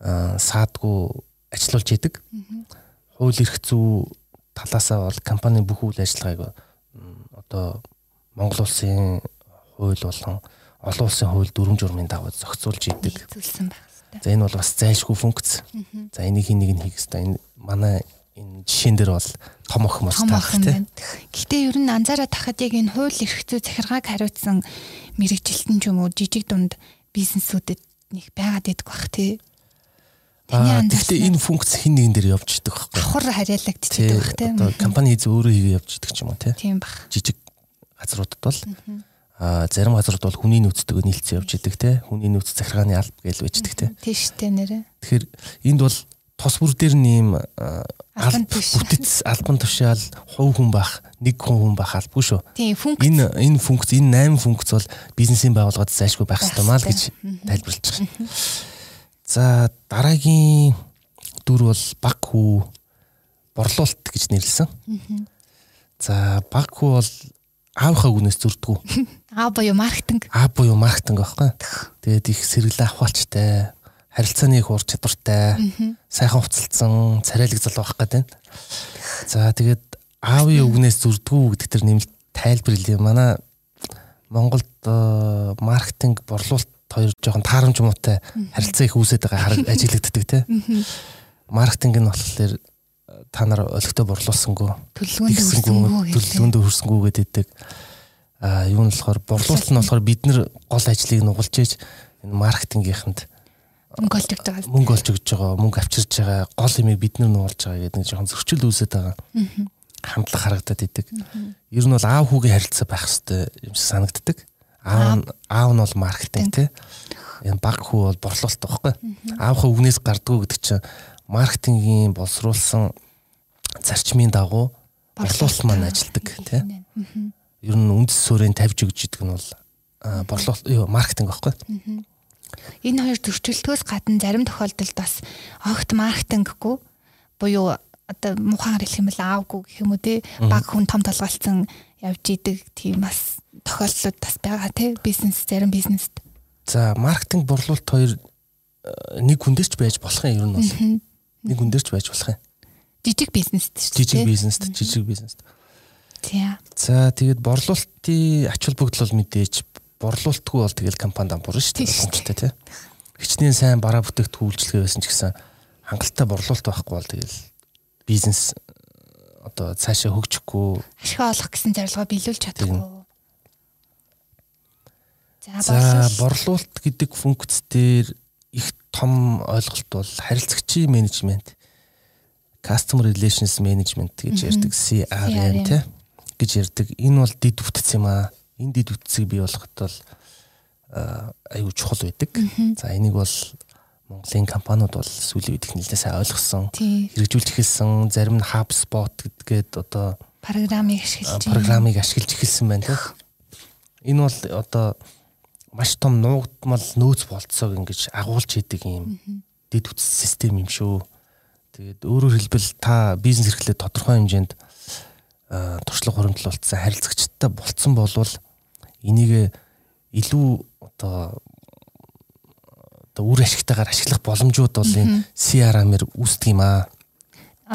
саадгүй ажилуулж идэг. Хууль эрх зүй талаасаа бол компани бүх үйл ажиллагааг одоо Монгол улсын хууль болон олон улсын хууль дүрм журмын дагуу зохицуулж идэг. За энэ бол бас зайлшгүй функц. За энийг нэг нь хийх хэрэгтэй. Энэ манай энэ жишээн дээр бол том охин бас таах тийм. Гэхдээ ер нь анзаараад тахад яг энэ хууль эрх зүй захиргааг хариуцсан мэрэгжилтэн ч юм уу жижиг дунд бизнесүүдэд нэг байгаад идэх бах тий. Гэхдээ энэ функц хин нэгэн дээр явж идэг байхгүй. Давхар хариалагдчихдаг бах тий. Одоо компани хийз өөрөө хийгээ явж идэг ч юм уу тий. Тийм бах. Жижиг газруудад бол а зарим газрууд бол хүний нөөцтэйг нийлцэн явж идэг те хүний нөөц захиргааны алба гэж байждаг те тийш те нэрэ тэгэхээр энд бол тос бүр дээр нэм бүтэц албан тушаал хувь хүн бах нэг хүн хүн бах албагүй шүү. Тийм функц. Энэ энэ функц энэ 8 функц бол бизнесийн байгууллагад зайлшгүй байх хэрэгтэй маа л гэж тайлбарлаж байна. За дараагийн дүр бол баг хүү борлуулалт гэж нэрлсэн. За баг хүү бол аавынхаа гүнээс зөрдгүү. Аа буюу маркетинг. Аа буюу маркетинг байхгүй. Тэгээд их сэргэлэн ахвалчтай харилцааны их ур чадвартай, сайхан уцалдсан, царайлаг залуу байх гэдэг. За тэгээд аавын үгнээс зүрдгүү гэдэг төр нэмэлт тайлбар хэлээ. Манай Монголд маркетинг борлуулалт хоёр жоохон таарамж муутай харилцаа их үүсээд байгаа ажиглагддаг тий. Маркетинг нь болохоор та нар олигтой борлуулсангүй төлөвлөгөөнд төлөвлөгөөнд хүрсэнгүү гэдэг. А юу нь болохоор борлуулалт нь болохоор бид нар гол ажлыг нугалж ийж энэ маркетингийнханд мөнгө олж өгч байгаа. Мөнгө олж өгч байгаа, мөнгө авчирч байгаа, гол имийг бид нар нуулж байгаа гэдэг нэг жоохон зөрчил үүсэт байгаа. Хандлага харагдаад идэг. Ер нь бол аав хүүгийн харилцаа байх хэрэгтэй юм санагддаг. Аав аав. нь бол маркетинг тий. Энэ баг хүү бол борлуулалт байхгүй. Аавынхаа үгнээс гардгуу гэдэг чинь маркетингийн боловсруулсан зарчмын дагуу борлуулалт маань ажилдаг тий. Ер нь үндэс суурийг тавьж өгч идэг нь бол борлуулалт юу маркетинг байхгүй. Энэ хоёр зөрчилдгөөс гадна зарим тохиолдолд бас огт маркетинггүй буюу одоо мухаар хэлэх юм бол аавгүй гэх юм уу те баг хүн том толгойлцсон явж идэг тийм бас тохиолдлууд бас байгаа те бизнес зарим бизнест. За маркетинг борлуулалт хоёр нэг хүндээс ч байж болох юм ер нь бол. Нэг хүндээс ч байж болох юм. Жижиг бизнест шүү дээ. Жижиг бизнест, жижиг бизнест. За. За тэгээд борлуулалтын ач холбогдол бол мэдээж борлуулалтгүй бол тэгэл компанид амбур шүү дээ боломжтой тий. Хичнээн сайн бараа бүтээгдэхүүн үйлчлэгээ байсан ч гэсэн хангалттай борлуулалт байхгүй бол тэгэл бизнес одоо цаашаа хөгжихгүй ашиг олох гэсэн зорилгоо биелүүлж чадахгүй. За борлуулалт гэдэг функц дээр их том ойлголт бол харилцагчийн менежмент customer relations management гэж ярьдаг CRM тий гэж ярьдаг. Энэ бол дид бүтц юм аа энэ дид үтсийг бий болгоход бол аюу чухал байдаг. За энийг бол Монголын компаниуд бол сүүлийн үед их нэлээд сайн ойлгосон. Хэрэгжүүлж эхэлсэн. Зарим нь HubSpot гэдгээд одоо программыг ашиглаж программыг ашиглаж эхэлсэн байна. Энэ бол одоо маш том нуугдмал нөөц болцоог ингэж агуулж идэг юм дид үтс систем юм шүү. Тэгээд өөрөөр хэлбэл та бизнес эрхлээд тодорхой хэмжээнд туршлага хуримтлуулсан харилцагчтай болцсон болвол энийг илүү одоо одоо үр ашигтайгаар ашиглах боломжууд бол энэ CRM-ээр үүсдэг юм аа.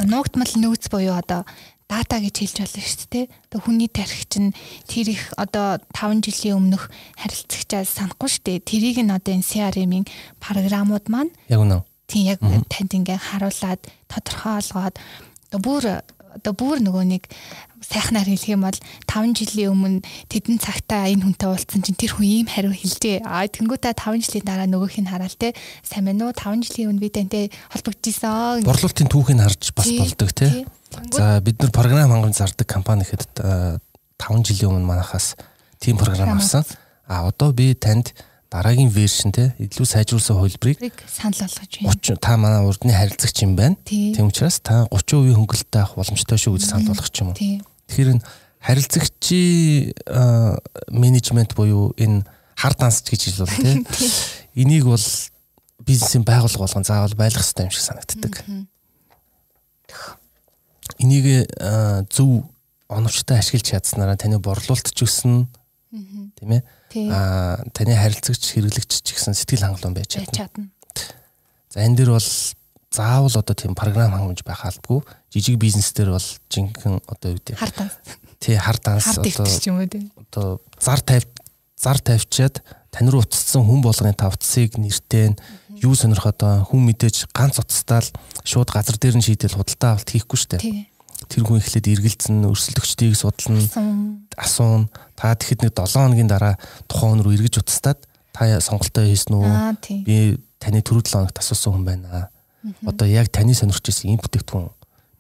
Нуугдмал нөөц буюу одоо дата гэж хэлж болно шүү дээ. Одоо хүний тарих чинь тэр их одоо 5 жилийн өмнөх харилцагчаас санахгүй шүү дээ. Тэрийг нь одоо энэ CRM-ийн програмууд маань яг үнэ. Тийм яг танд ингээ харуулад тодорхой олгоод одоо бүр одоо бүр нөгөө нэг сайхнаар хэлэх юм бол 5 жилийн өмнө тэдэн цагтаа энэ хүнтэй уулзсан чинь тэр хүн ийм хариу хэлжээ. Аа тэнгуүтэ 5 жилийн дараа нөгөөх нь хараал те. Сайн мэн үү 5 жилийн өмнө би тантай холбогдчихсон. Борлуулалтын түүхийг харж бас болдог те. За бид нар програм хангамж зардаг компани гэхэд 5 жилийн өмнө манахаас тийм програм авсан. А одоо би танд дараагийн вершн те илүү сайжруулсан хувилбарыг санал болгож байна. 30 та манай урдны харилцагч юм байна. Тийм учраас та 30% хөнгөлөлтөй авах боломжтой шүү гэж санал болгох юм уу. Тэгэхээр харилцагчийн менежмент буюу энэ хар дансч гэж хэлвэл те энийг бол бизнесийн байгууллага болгон заавал байлгах хэрэгтэй юм шиг санагддаг. Энийг зөв оновчтой ашиглаж чадсанараа таны борлуулалт ч өснө. Тийм ээ. Аа таны харилцагч хэрэглэгч ч гэсэн сэтгэл хангалуун байж чадна. За энэ дэр бол заавал одоо тийм програм хангамж байх албагүй. Жижиг бизнес дээр бол жинхэнэ одоо юу гэдэг хар данс. Тий хар данс одоо одоо зар тавь зар тавьчаад тань руу утассан хүн болгоны тавцсыг нэртэй нь юу сонирх одоо хүн мэдээж ганц утастаал шууд газар дээр нь шийдэл худалдаа авалт хийхгүй шүү дээ тэр хүн эхлээд эргэлзэн өрсөлдөгчдийг судална асуун. та тэгэхэд нэг 7 хоногийн дараа тухайн хүн рүү эргэж утастаад та сонголтоо хийсэн үү? Би таны түрүү 7 хоногт асуусан хүн байна. Одоо яг таны сонирхож ирсэн энэ бүтээгдэхүүн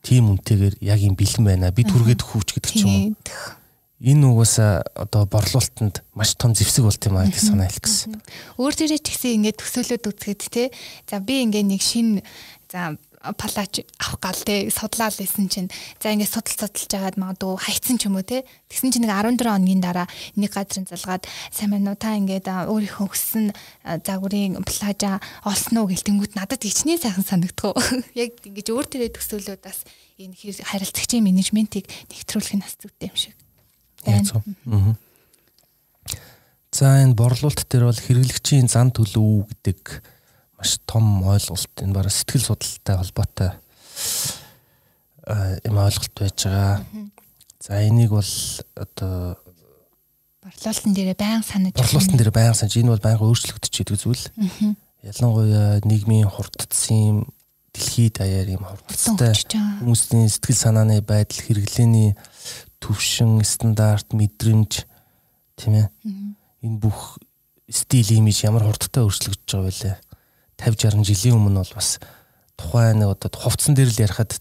тийм үнэтэйгээр яг юм бэлэн байна. Би түргээд хүүч гэдэг ч юм уу энэ угаасаа одоо борлуулалтанд маш том зэвсэг болт юм аа гэж санаа хэлэх гэсэн. Өөр төрөө ч гэсэн ингээд төсөөлөд үзгээд те. За би ингээд нэг шин за палач авах гал те судлаа л исэн чинь за ингээд судал судалж жагаад магадгүй хайцсан ч юм уу те тэгсэн чинь нэг 14 хоногийн дараа нэг газрын залгаад сайн байна уу та ингээд өөрийнхөө өссөн загварын плажа олсон уу гэлтэнгүүт надад ичний сайхан санагддаг. Яг ингээд өөр төрөө төсөөлөд бас энэ харилцагчийн менежментийг нэгтрүүлэх нь бас зүйтэй юм шиг байна. За энэ борлуулалт дээр бол хэрэглэгчийн зан төлөв гэдэг маш том ойлголт. Энэ бараг сэтгэл судлалтай холбоотой юм ойлголт байж байгаа. За энийг бол одоо борлуулалтын дээр баян санаж борлуулалтын дээр баян санаж. Энэ бол баян өөрчлөгдөж идэг зүйл. Ялангуяа нийгмийн хурдцсан дэлхийд даяар юм хурдцтай хүмүүсийн сэтгэл санааны байдал хэрэглээний төвшин стандарт мэдрэмж тийм ээ энэ бүх стил имиж ямар хурдтай өөрчлөгдөж байгаа вэ? 50 60 жилийн өмнө бол бас тухайн нэг одоо хувцсан дээр л ярихад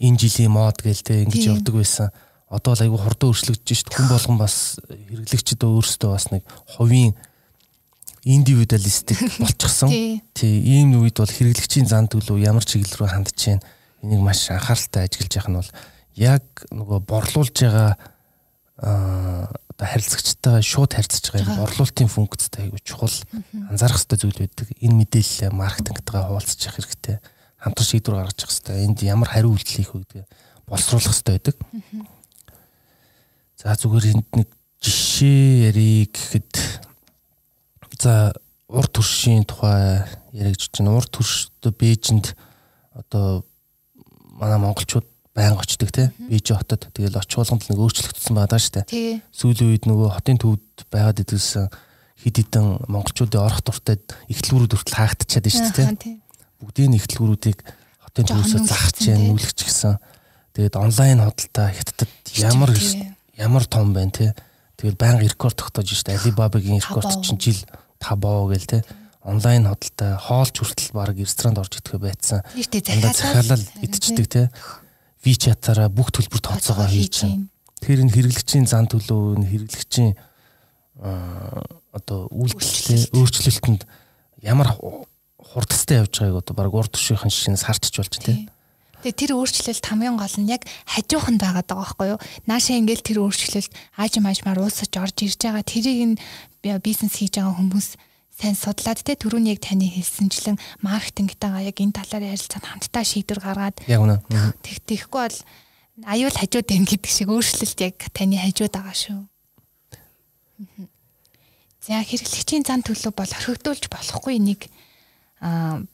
энэ жилийн мод гээл те ингэж явдаг байсан. Одоо л айгүй хурдан өөрчлөгдөж шít хүн болгон бас хэрэглэгчд өөрсдөө бас нэг хувийн индивидуалистик болчихсон. Тий, ийм үед бол хэрэглэгчийн зан төлөв ямар чиглэл рүү хандж байна. Энийг маш анхааралтай ажиглаж явах нь бол яг нөгөө борлуулж байгаа одоо харилцагчтайгаа шууд харьцаж байгаа борлуулалтын функцтэй айгүй чухал анзаарах хэрэгтэй зүйл байдаг. Энэ мэдээлэл маркетингтайгаа хуваалцах хэрэгтэй. Хамтран шийдвэр гаргаж явах хэрэгтэй. Энд ямар хариу үйлдэл хийх вэ гэдэг боловсруулах хэрэгтэй байдаг. За зүгээр энд нэг жишээ ярих гэхэд за урд төршийн тухай яригдж байна. Урд төршөд Бээжинд одоо манай монголчууд байнга очдөг те. Бижи хотод тэгэл очуулганд нэг өөрчлөгдсөн байгаа штэ сүүлийн үед нөгөө хотын төвд байгаад идэвсэн хид хідэн монголчуудын орох дуртай ихтлгүүрүүд хүртэл хаагдчихад штэ те бүгдийн ихтлгүүрүүдийг хотын төвөөсөө загч जैन нүүлгч гисэн. Тэгээд онлайн худалдаа хятадд ямар ямар том байна те тэгэл байнга рекорд тогтоож штэ Алибабагийн рекорд чинь жил 5 боо гэл те онлайн худалдаа хоолч хүртэл баг ресторанд орж идэхэ байцсан. Захиалал идчихдэг те. WeChat-аараа бүх төлбөр тооцоогоо хийж байна. Тэгэхээр энэ хэрэглэгчийн зан төлөв, энэ хэрэглэгчийн одоо үйлдэлтэй өөрчлөлтөнд ямар хурдтай явж байгааг одоо баг урд төшийнхэн шинээс харчиж болж байна. Тэгээ тэр өөрчлөлт хамгийн гол нь яг хажууханд байгаад байгаа байхгүй юу? Наашаа ингээл тэр өөрчлөлт аажим аажмаар уусаж орж ирж байгаа. Тэрийг нь бизнес хийж байгаа хүмүүс сайн судлаад те түрүүний яг таны хэлсэнчлэн маркетингтайгаа яг энэ талаар ярилцаад хамтдаа шийдвэр гаргаад яг үнэ тэг тэгэхгүй бол аюул хажууд байна гэдэг шиг өөрчлөлт яг таны хажууд байгаа шүү. За хэрэглэгчийн зан төлөв бол орхигдуулж болохгүй нэг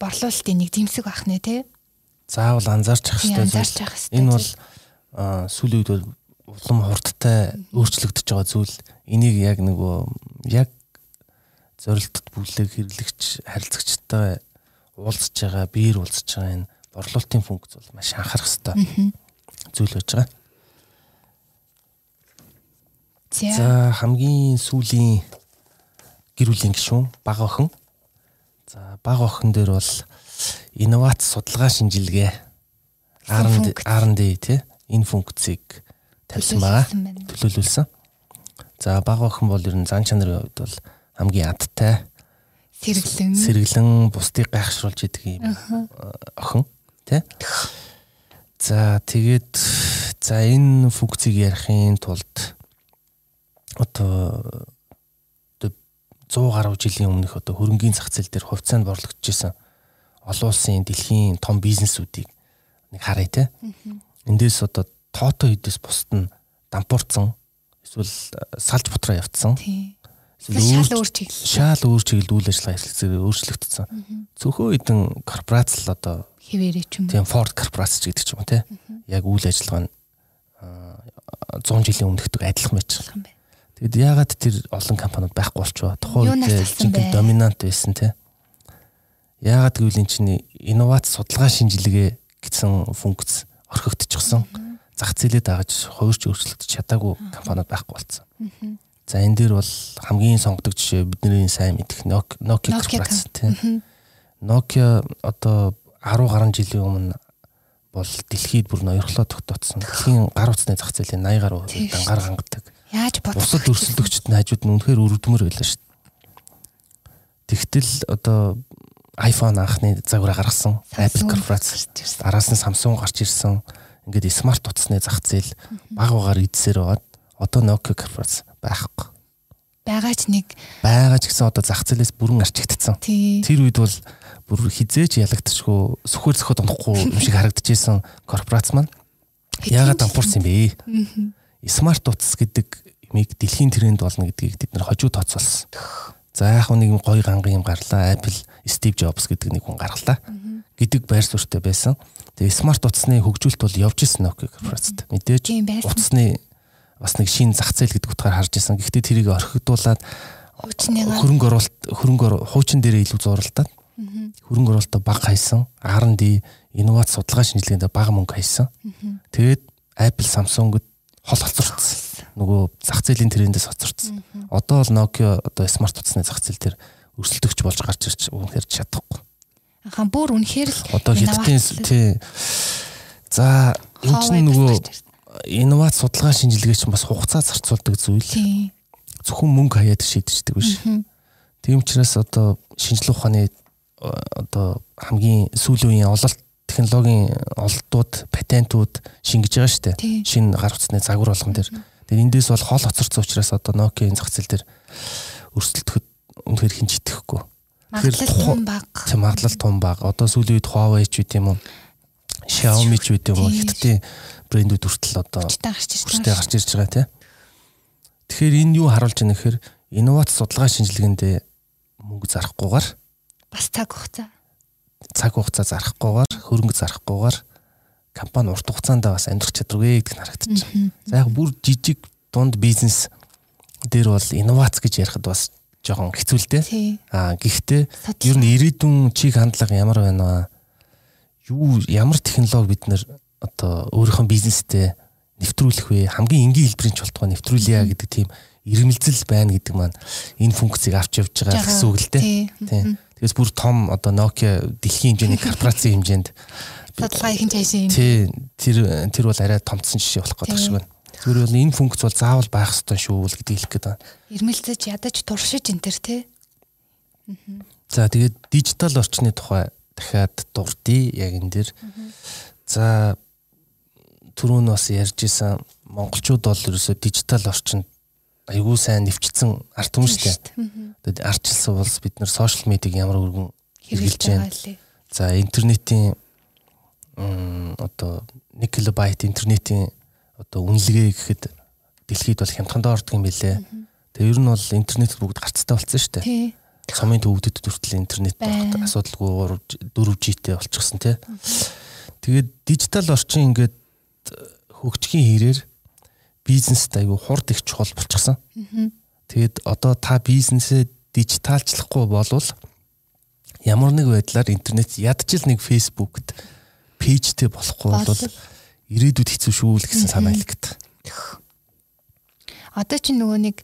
борлуулалтын нэг зэмсэг байх нэ те. Заавал анзаарч ах хэрэгтэй. Энэ бол сүүлийн үед бол улам хурдтай өөрчлөгдөж байгаа зүйл. Энийг яг нөгөө яг зорилтод бүлэг хэрэглэгч харилцагчтай уулзж байгаа, биеэр уулзж байгаа энэ борлуулалтын функц бол маш анхаарах хэрэгтэй зүйл байж байгаа. За хамгийн сүүлийн гэр бүлийн гишүүн баг охин. За баг охин дээр бол инновац судалгаа шинжилгээ R&D R&D тий энэ функцийг тавьсан байгаа. Төлөөлүүлсэн. За баг охин бол ер нь зан чанарын хувьд бол хамгийн адтай сэргэлэн сэргэлэн бусдыг гайхшруулж идэг юм охин тий. За тэгээд за энэ функцийг ярихын тулд одоо 100 гаруй жилийн өмнөх одоо хөрөнгөний зах зээл дээр хувьцаанд борлогдож исэн олон улсын дэлхийн том бизнесүүдийг нэг харъя те. Эндээс одоо тоото хийдээс бусд нь дампуурсан эсвэл салж бутраа явцсан. Шал өөр чиглэл. шаал өөр чиглэл үйл ажиллагаа эрхлэлцээр өөрчлөгдсөн. Зөвхөн хэдэн корпорац л одоо Хിവэрэ ч юм уу. тийм Ford корпорац ч гэдэг ч юм уу те. Яг үйл ажиллагаа нь аа, 100 жилийн өмнөхдөг адилхан байгаа. юм бэ. Тэгэд яагаад тэр олон компаниуд байхгүй болчихоо? Тухайн үед жинхэнэ доминант байсан те. Яагаад гэвэл энэ чинь инновац судалгаа шинжилгээ гэсэн функц орхигдчихсан. Зах зээлээ дагаж хувирч өөрчлөгдөж чадаагүй компаниуд байхгүй болсон. За энэ дээр бол хамгийн сонгодог жишээ бидний сайн мэдих Nokia корпорац тийм. Nokia одоо 10 гаруй жилийн өмнө бол дэлхийд бүр ноёрхлоо тогтооцсон. Дэлхийн гар утасны зах зээлийн 80 гаруй Тийм. дангаар хангадаг. Яаж бодох Бусад вэ? өрсөлдөгчд нь хажууд нь үнэхээр өрөвдмөр байлаа шүү дээ. Тэгтэл одоо iPhone анхны загвараа гаргасан Apple корпорац араас нь Samsung гарч ирсэн. Ингээд смарт утасны зах зээл баг багаар эдсээр байгаад одоо Nokia корпорац байхгүй. байгаа ч нэг Байгаа ч гэсэн одоо зах зээлээс бүрэн арчигдсан. Тэр үед бол бүр хизээч ялагдчихгүй сөхөр сөхөд унахгүй юм шиг харагдчихсэн корпорац маань яагаад дампуурсан юм бэ? Смарт утас гэдэг юмыг дэлхийн тренд болно гэдгийг бид нар хожуу тооцоолсон. За яг нэг гоё ганган юм гарлаа. Apple Steve Jobs гэдэг нэг хүн гарлаа. гэдэг байр суурьтай байсан. Тэгээ смарт утасны хөгжүүлэлт бол явж исэн Nokia корпорацт. Мэдээж утасны бас нэг шин зах зээл гэдэг утгаар харж исэн. Гэхдээ тэрийг орхигдуулаад хөрөнгө оруулалт хөрөнгө хуучин дээрээ илүү зурлаад хөрөнгө оруулалтаа бага хайсан R&D инновац судалгаа шинжилгээнд бага мөнгө хайсан. Тэгээд Apple Samsung-д хол хоцорцсон. Нөгөө зах зээлийн трендээс хоцорцсон. Одоо бол Nokia одоо смарт утасны зах зээл дээр өрсөлдөгч болж гарч ирж үнэхээр чадахгүй. хаан бүр үнэхээр л Одоо инновац- тий За энэ чинь нөгөө. Инновац судалгаа шинжилгээ чинь бас хугацаа зарцуулдаг зүйл. Зөвхөн мөнгө хаяад шийдчихдэг биш. Тийм учраас одоо шинжилгээ ухааны одоо хамгийн сүүлийн үеийн ололт технологийн ололтууд, патентууд шингэж байгаа шүү дээ. Шинэ гар утасны загвар болгон дээр. Тэгээд эндээс бол хол хоцорсон учраас одоо Nokia-ийн зах зээл дээр өрсөлдөхөд үнэхээр хинч итгэхгүй. Тэгэхээр тун баг. Тийм магадлал том баг. Одоо сүүлийн үед Huawei ч үт юм уу? Xiaomi ч үт юм уу? Хятадын брэндүүд хүртэл одоо Хүчтэй гарч ирж байгаа тийм. Тэгэхээр энэ юу харуулж байна гэхээр инновац судалгаа шинжилгээндээ мөнгө зарахгүйгээр Бас цаг хугацаа. цаг хугацаа зарахгүйгээр хөрөнгө зарахгүйгээр компани урт хугацаанд бас амьдрах чадваргүй гэдэг нь харагдаж байна. За яг бүр жижиг дунд бизнес дээр бол инновац гэж ярихад бас жоохон хэцүү л дээ. Аа гэхдээ ер нь ирээдүйн чиг хандлага ямар байна вэ? Юу ямар технологи бид нэр одоо өөрийнхөө бизнестэй нэвтрүүлэх вэ? Хамгийн энгийн хэлбэрийн ч болтгоо нэвтрүүлье гэдэг тийм ирмэлзэл байна гэдэг маань энэ функцийг авч явж байгаа гэсэн үг л дээ. Тий. Тийм. Тэгээс бүр том одоо Nokia дэлхийн хэмжээний корпорацийн хэмжээнд Судалгаа их хэмжээний тий тэр тэр бол арай томцсон жишээ болох гэдэг Тийм. шиг байна. Зүгээр бол энэ функц бол заавал байх ёстой шүү л гэдгийг хэлэх гээд байна. ирмэлцэж ядаж туршиж энэ төр тий. За тэгээд дижитал орчны тухай дахиад дурдъя яг энэ дэр. За түрүүн бас ярьж исэн монголчууд бол ерөөсөө дижитал орчинд аягүй сайн нэвчсэн арт түмэн штэ. Тэгээд арчилсан улс бид нэр сошиал медиаг ямар өргөн Хэрэгжилж байна. За интернетийн одоо 1 кБ интернетийн одоо үнэлгээ гэхэд дэлхийд бол хямдхандаа ордог юм билэ. Тэгээ ер нь бол интернет бүгд гарцтай болсон шүү дээ. Сумын төвөгдөд хүртэл интернет Байна. багт асуудалгүй 4G-тэй болчихсон тий. Тэгээд дижитал орчин ингээд хөгжихийн хэрээр бизнест аягүй хурд их чухал болчихсон. Тэгээд одоо та бизнесээ дижиталчлахгүй болвол ямар нэг байдлаар интернет ядчил нэг фейсбુકт пэйжтэй болохгүй бол ирээдүйд хэцүү шүү л гэсэн санаа илгэдэг. Одоо чи нөгөө нэг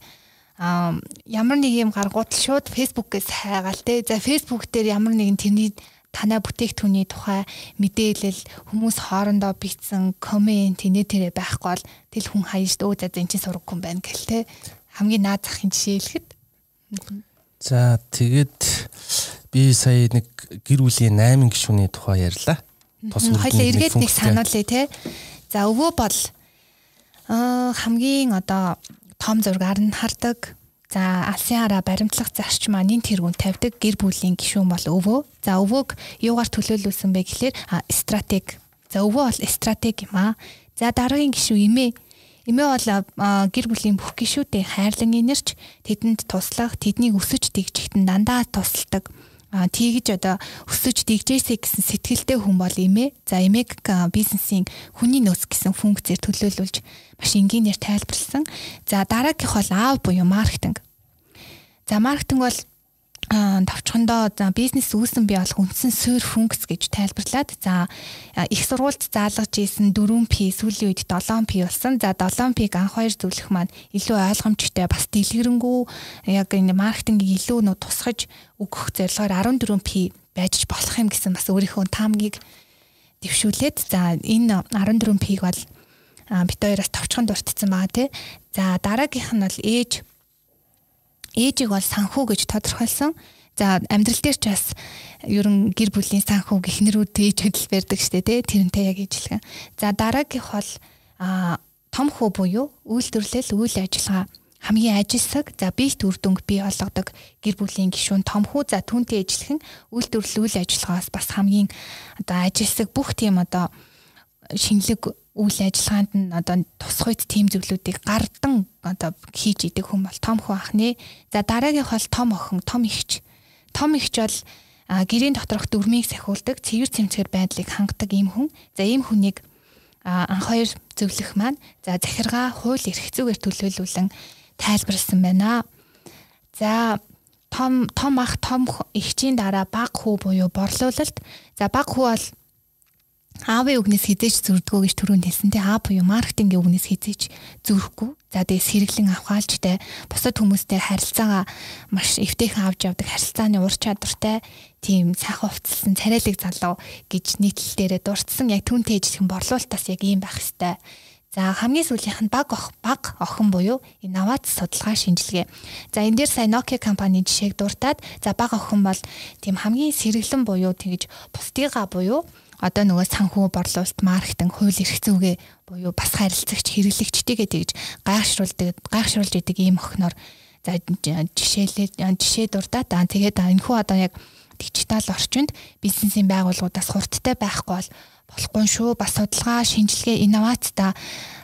ямар нэг юм гаргууд л шууд фэйсбүүкээс хайгаал те. За фэйсбүүк дээр ямар нэгэн тэрний танай бүтээгдэхүүний тухай мэдээлэл хүмүүс хоорондоо бичсэн комент инээ тэрэ байхгүй бол тэл хүн хаяж өө за энэ чинь сураггүй юм байна гэл те. Хамгийн наад захын жишээ хэлэхэд За тэгээд би сая нэг гэр бүлийн 8 гишүүний тухай ярьлаа. Тус хоёлаа эргээд нэг сануулъя те. За өвөө бол аа хамгийн одоо том зургаар нь хардаг. За алсын хараа баримтлах зарчим анийн тэргүүн тавьдаг гэр бүлийн гишүүн бол өвөө. За өвөөг юугаар төлөөлүүлсэн бэ гэхлээр а стратеги. За өвөө бол стратеги юм аа. За дараагийн гишүүн эмээ. Эмээ бол гэр бүлийн бүх гишүүдээ хайрлан инэрч тэдэнд туслах, тэднийг өсөж дэгжихэд дандаа тусалдаг. Тийгэж одоо өсөж дэгжээсэй гэсэн сэтгэлтэй хүн бол эмээ. За эмээг бизнесийн хүний нөөц гэсэн функцээр төлөөлүүлж маш энгийнээр тайлбарлсан. За дараагийнх бол аав буюу маркетинг. За маркетинг бол товчхондоо за бизнес үүсэн бий болох үндсэн суурь функц гэж тайлбарлаад за их сургуульд заалгаж исэн 4P сүүлийн үед 7P болсон. За 7P-г анх хоёр зөвлөх маань илүү ойлгомжтой бас дэлгэрэнгүй яг энэ маркетингийг илүү нөө тусгаж өгөх зорилгоор 14P байж болох юм гэсэн бас өөрийнхөө таамгийг дэвшүүлээд за энэ 14P-г бол бит хоёроос товчхон дуртсан байгаа тий. За дараагийнх нь бол ээж ээжийг бол санхүү гэж тодорхойлсон. За амьдрал дээр ч бас ерөн гэр бүлийн санхүү гихнэрүүд ээж хөдөл барьдаг штэ тий тэрнтэй яг ижилхэн. За дараагийнх бол а том хүү буюу үйлдвэрлэл үйл ажиллагаа хамгийн ажилсаг за биет үр дүнг бий болгодог гэр бүлийн гишүүн том хүү за түүнтэй ижилхэн үйлдвэрлэл үйл ажиллагаас бас хамгийн одоо ажилсаг бүх тийм одоо шинэлэг үйл ажиллагаанд нь одоо тусгүйт тим зөвлүүдийг гардан одоо хийж идэг хүн бол том хүн ахны. За дараагийнх бол том охин, том ихч. Том ихч бол гэрийн доторх дүрмийг сахиулдаг, цэвэр цэмцгэр байдлыг хангадаг ийм хүн. За ийм хүнийг анх хоёр зөвлөх маань за захиргаа хууль эрх зүйгээр төлөөлүүлэн тайлбарлсан байна. За том том ах том ихчийн дараа баг хүү буюу борлуулалт. За баг хүү бол аавын үгнээс хизээч зүрдгөө гэж түрүүнд хэлсэн тий аав буюу маркетингийн үгнээс хизээч зүрхгүй за дээс хэрэглэн авахаалжтай бусад хүмүүстэй харилцаагаа маш эвтэйхэн авч явдаг харилцааны ур чадвартай тийм сайхан хувцалсан царайлаг залуу гэж нийтлэл дээрээ дурдсан яг түнтэй ижлэхэн борлуулалтаас яг ийм байх хэвээр За хамгийн сүүлийнх нь баг ох баг охин буюу инновац судалгаа шинжилгээ. За энэ дээр сая Nokia компани жишээг дуртаад за баг охин бол тийм хамгийн сэргэлэн буюу тэгж бусдыгаа буюу одоо нөгөө санхүү борлуулалт маркетинг хууль эрх зүйгээ буюу бас харилцагч хэрэглэгчдийгээ тэгж гайхшруулдаг гайхшруулж идэг ийм охиноор за жишээлээ жишээ дурдаад аа тэгээд энэ хүү одоо яг дижитал орчинд бизнесийн байгууллагуудаас хурдтай байхгүй бол болохгүй шүү. Бас судалгаа шинжилгээ инновацтай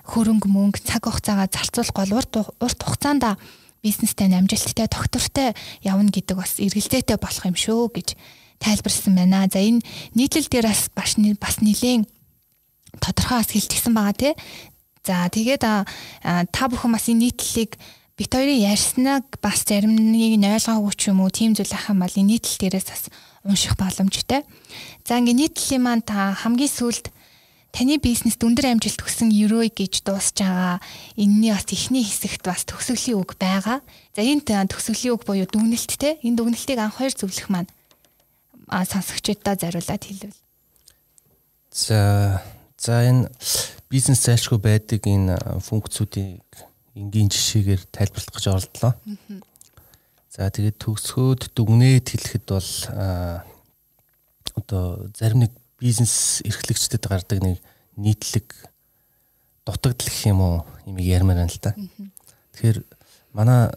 хөрөнгө мөнгө цаг хугацаагаа зарцуулах гол урт урт хугацаанд бизнестэй амжилттай тогтвортой явна гэдэг бас эргэлзээтэй болох юм шүү гэж тайлбарсан байна. За энэ нийтлэл дээр бас бас нэлээд тодорхой бас хэлчихсэн байгаа тий. За тэгээд та бүхэн бас энэ нийтлэлийг бит хоёрын ярьснаг бас зарим нэг нь ойлгоогүй ч юм уу тийм зүйл ах юм бол энэ нийтлэл дээрээс бас унших боломжтой. За ингээ нийтлэлийн маань та хамгийн сүүлд таны бизнес дүндэр амжилт хүсэн ерөө гэж дуусж байгаа. Энийний бас эхний хэсэгт бас төгсгөлийн үг байгаа. За энэ төгсгөлийн үг буюу дүгнэлт те. Энэ дүгнэлтийг анх хоёр зөвлөх маань сонсогчдод зориулаад хэлвэл. За за энэ бизнес зайлшгүй байдаг энэ функцүүдийг энгийн жишээгээр тайлбарлах гэж оролдлоо. За тэгээд төгсгөөд дүгнээд хэлэхэд бол одоо зарим нэг бизнес эрхлэгчдэд гардаг нэг нийтлэг дутагдал гэх юм уу имийг ярмаар байна л да. Тэгэхээр манай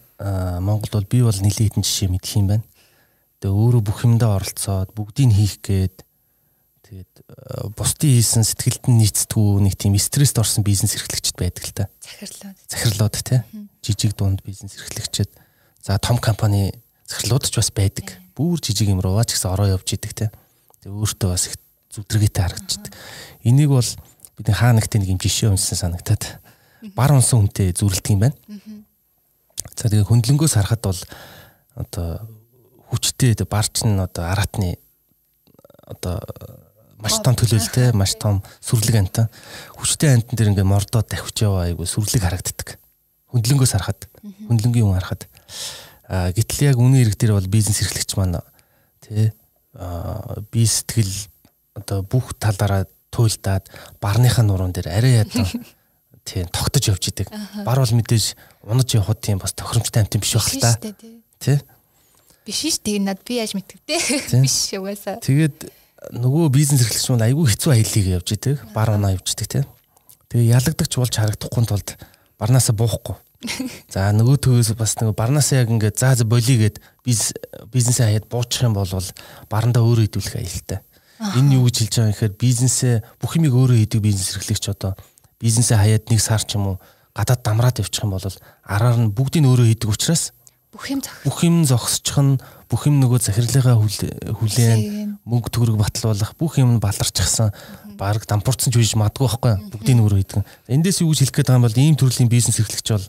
Монголд бол би бол нэлийн хитэн жишээ мэдх юм байна. Тэгээ өөрөө бүх юмдаа оролцоод бүгдийг хийх гээд тэгээд э, бусдын хийсэн сэтгэлд нь нийцдэггүй нэг тийм стресст орсон бизнес эрхлэгчд байдаг л та. Захирлууд. Захирлууд тий. Жижиг дунд бизнес эрхлэгчд за том компани захирлууд ч бас байдаг. Бүүр жижиг юм руу ч гэсэн ороо явж идэг тий. Тэгээ өөртөө бас их зүдрэгээтэй харагдчихдаг. Энийг бол бидний хаа нэгтээ нэг юм жишээ уншсан санагтаад бар унсан хүнтэй зүрэлдэг юм байна. За тэгээ хөндлөнгөөс харахад бол одоо хүчтэй барч нь одоо аратны одоо маш том төлөөлтэй маш том сүрлэг анта хүчтэй антан дээр ингээ мордоод давхиж яваа айгу сүрлэг харагддаг. Хөндлөнгөөс харахад хөндлөнгийн юм харахад. Гэтэл яг үнийн хэрэг дээр бол бизнес эрхлэгч маань тий би сэтгэл одоо бүх талаараа туйлдаад барныхаа нуруунд дээр арай ядсан тий тогтож явж идэг. Бар бол мэдээж унаж явахд тийм бас тохиромжтой амт юм биш байх л та. Тий Биш ш тэг над би яаж мэдвэ биш угаасаа. Тэгээд нөгөө бизнес эрхлэгч маань айгүй хэцүү аялыг явж идэг. Бар оноо явждаг тийм. Тэгээ ялагдагч болж харагдахгүй тулд барнаасаа буухгүй. За нөгөө төвөөс бас нөгөө барнаасаа яг ингээд заа за болигээд бизнес бизнесээ хаяад буучих юм бол барандаа өөрөө хөдөлгөх аялалтай. Энэ юу гэж хэлж байгаа юм гэхээр бизнесээ бүх юмыг өөрөө хийдэг бизнес эрхлэгч одоо бизнесээ хаяад нэг сар ч юм уу гадаад дамраад явчих юм бол араар нь бүгдийг өөрөө хийдэг учраас бүх юм зах. бүх юм зогсчих нь бүх юм нөгөө захирлынхаа хүлээн мөнгө төгрөг батлуулах бүх юм баларчихсан баг дампуурсан ч үеж мадгүй байхгүй бүгдийг өөрөө хийдэг. Эндээс юу гэж хэлэх гээд байгаа юм бол ийм төрлийн бизнес эрхлэгч бол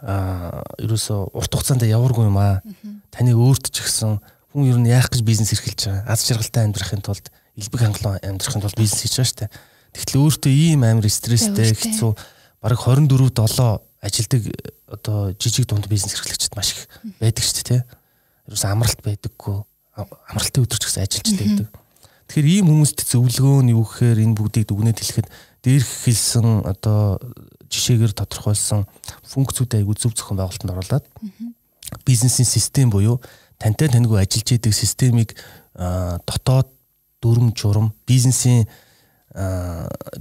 аа ерөөсө урт хугацаанд яваргүй юм аа. Таны өөрт ч гэсэн хүн ер нь яах гэж бизнес эрхэлж байгаа. Аз жаргалтай амьдрахын тулд элбэг хангалуун амьдрахын тулд бизнес хийж байгаа шүү дээ. Тэгтэл өөртөө ийм амар стресстэй хэцүү бараг 24 7 ажилдаг одоо жижиг дунд бизнес эрхлэгчид маш их байдаг шүү дээ тий. Ерөөс амралт байдаггүй амралтын өдөр ч гэсэн ажилчтай байдаг. Тэгэхээр ийм хүмүүст зөвлөгөө нь юу гэхээр энэ бүгдийг дүгнээд хэлэхэд дээрх хэлсэн одоо жишээгээр тодорхойлсон функцүүд айгүй зөв зөвхөн байгуулалтанд оруулаад бизнесийн систем буюу тантай таньгүй ажиллаж идэг системийг дотоод дүрм журам бизнесийн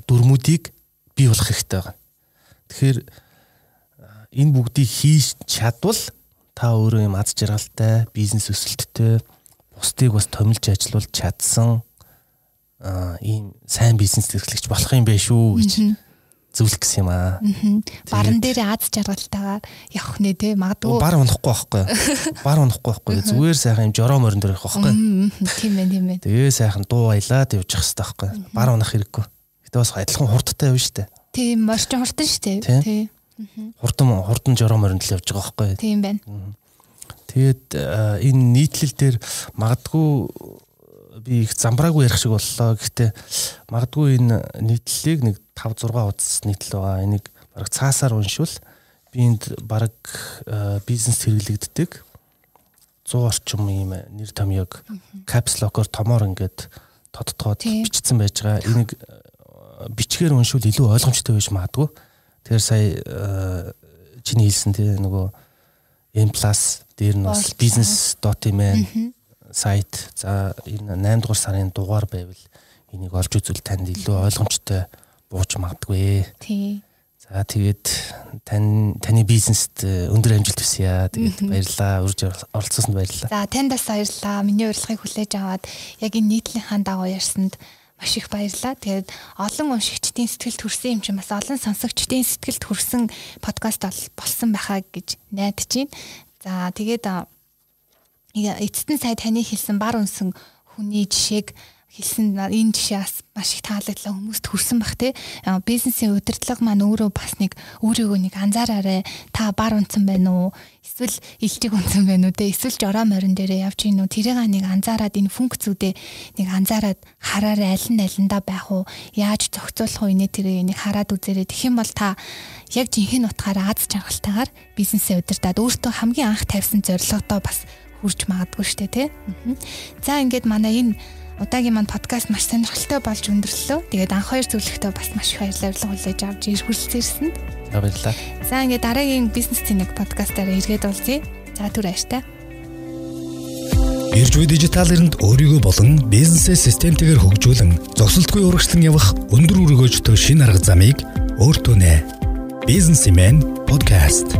дүрмүүдийг бий болгох хэрэгтэй байна. Тэгэхээр энэ бүгдийг хийж чадвал та өөрөө юм аз жаргалтай, бизнес өсөлттэй, бусдыг бас томилж ажилуулж чадсан ийм сайн бизнес эрхлэгч болох юм байх шүү гэж зөвлөх гэсэн юм аа. Баран дээр аз жаргалтайгаар явах нэ те магадгүй. Бар унахгүй байхгүй. Бар унахгүй байхгүй. Зүгээр сайхан юм жороо морин дээр явах байхгүй. Тийм ээ тийм ээ. Тэгээ сайхан дуу аялаад явах хэрэгтэй байхгүй. Бар унах хэрэггүй. Гэтэ бас адилхан хурдтай явна штэ. Тийм морчин хурдан штэ. Тийм. Хурдан хурдан жороо моринд л явж байгаа байхгүй. Тийм байна. Тэгээд энэ нийтлэл дээр магадгүй би их замбраагүй ярих шиг боллоо. Гэхдээ магадгүй энэ нийтлэлийг нэг 5 6 удаас нийтлэл байгаа. Энийг баг цаасаар уншвал би энд баг бизнес хэрэглэгддэг 100 орчим ийм нэр томьёог caps lock-оор томоор ингээд тодтогоод бичсэн байж байгаа. Энийг бичгээр уншвал илүү ойлгомжтой байж магадгүй. Тэгэхээр сая чиний хэлсэн тий нөгөө M+ дээр нь бас business.in сайт за энэ 8 дугаар сарын дугаар байвал энийг олж үзвэл танд илүү ойлгомжтой бууж магадгүй. Тий. За тэгээд тань таны бизнест өндөр амжилт хүсье. Тэгээд баярлалаа. Урьж оролцсонд баярлалаа. За танд бас баярлалаа. Миний урилгыг хүлээж аваад яг энэ нийтлэлийн дагуу ярьсанд маш их баярлалаа. Тэгээд олон уншигчдын сэтгэлд хүрсэн юм чинь бас олон сонсогчдын сэтгэлд хүрсэн подкаст болсон байхаа гэж найдаж байна. За тэгээд эцэст нь сая таны хэлсэн бар унсан хүний жишээг хэлсэн энэ жишээс маш их таалагдлаа хүмүүст хүрсэн бах те. Бизнесийн удирдлага маань өөрөө бас нэг өөрийгөө нэг анзаараарэ. Та бар унтсан байна уу? Эсвэл илчиг унтсан байна уу те? Эсвэл жороо морин дээрээ явж гин үү? Тэрийг нэг анзаараад энэ функцүүдээ нэг анзаараад хараарэ аль нь алиндаа байх уу? Яаж зохицуулах уу инээ тэрийг нэг хараад үзээрэй. Тэгэх юм бол та яг жинхэнэ утгаараа аз жаргалтайгаар бизнесээ удирдаад өөртөө хамгийн анх тавьсан зорилгодоо бас хүрч магадгүй штэ тий. За ингээд манай энэ удаагийн маань подкаст маш сонирхолтой болж өндөрлөө. Тэгээд анх хоёр зөвлөгтөө бас маш их баярлалаа хүлээж авч ирхүүлсээрсэнд. Баярлалаа. За ингээд дараагийн бизнес тэнэг подкастаараа эргээд уулзъя. За түр баяртай. Ирж буй дижитал эринд өөрийгөө болон бизнесээ системтэйгээр хөгжүүлэн зогсолтгүй урагшлан явах өндөр өргөөжтэй шин арга замыг өөртөө нэ. Бизнесмен подкаст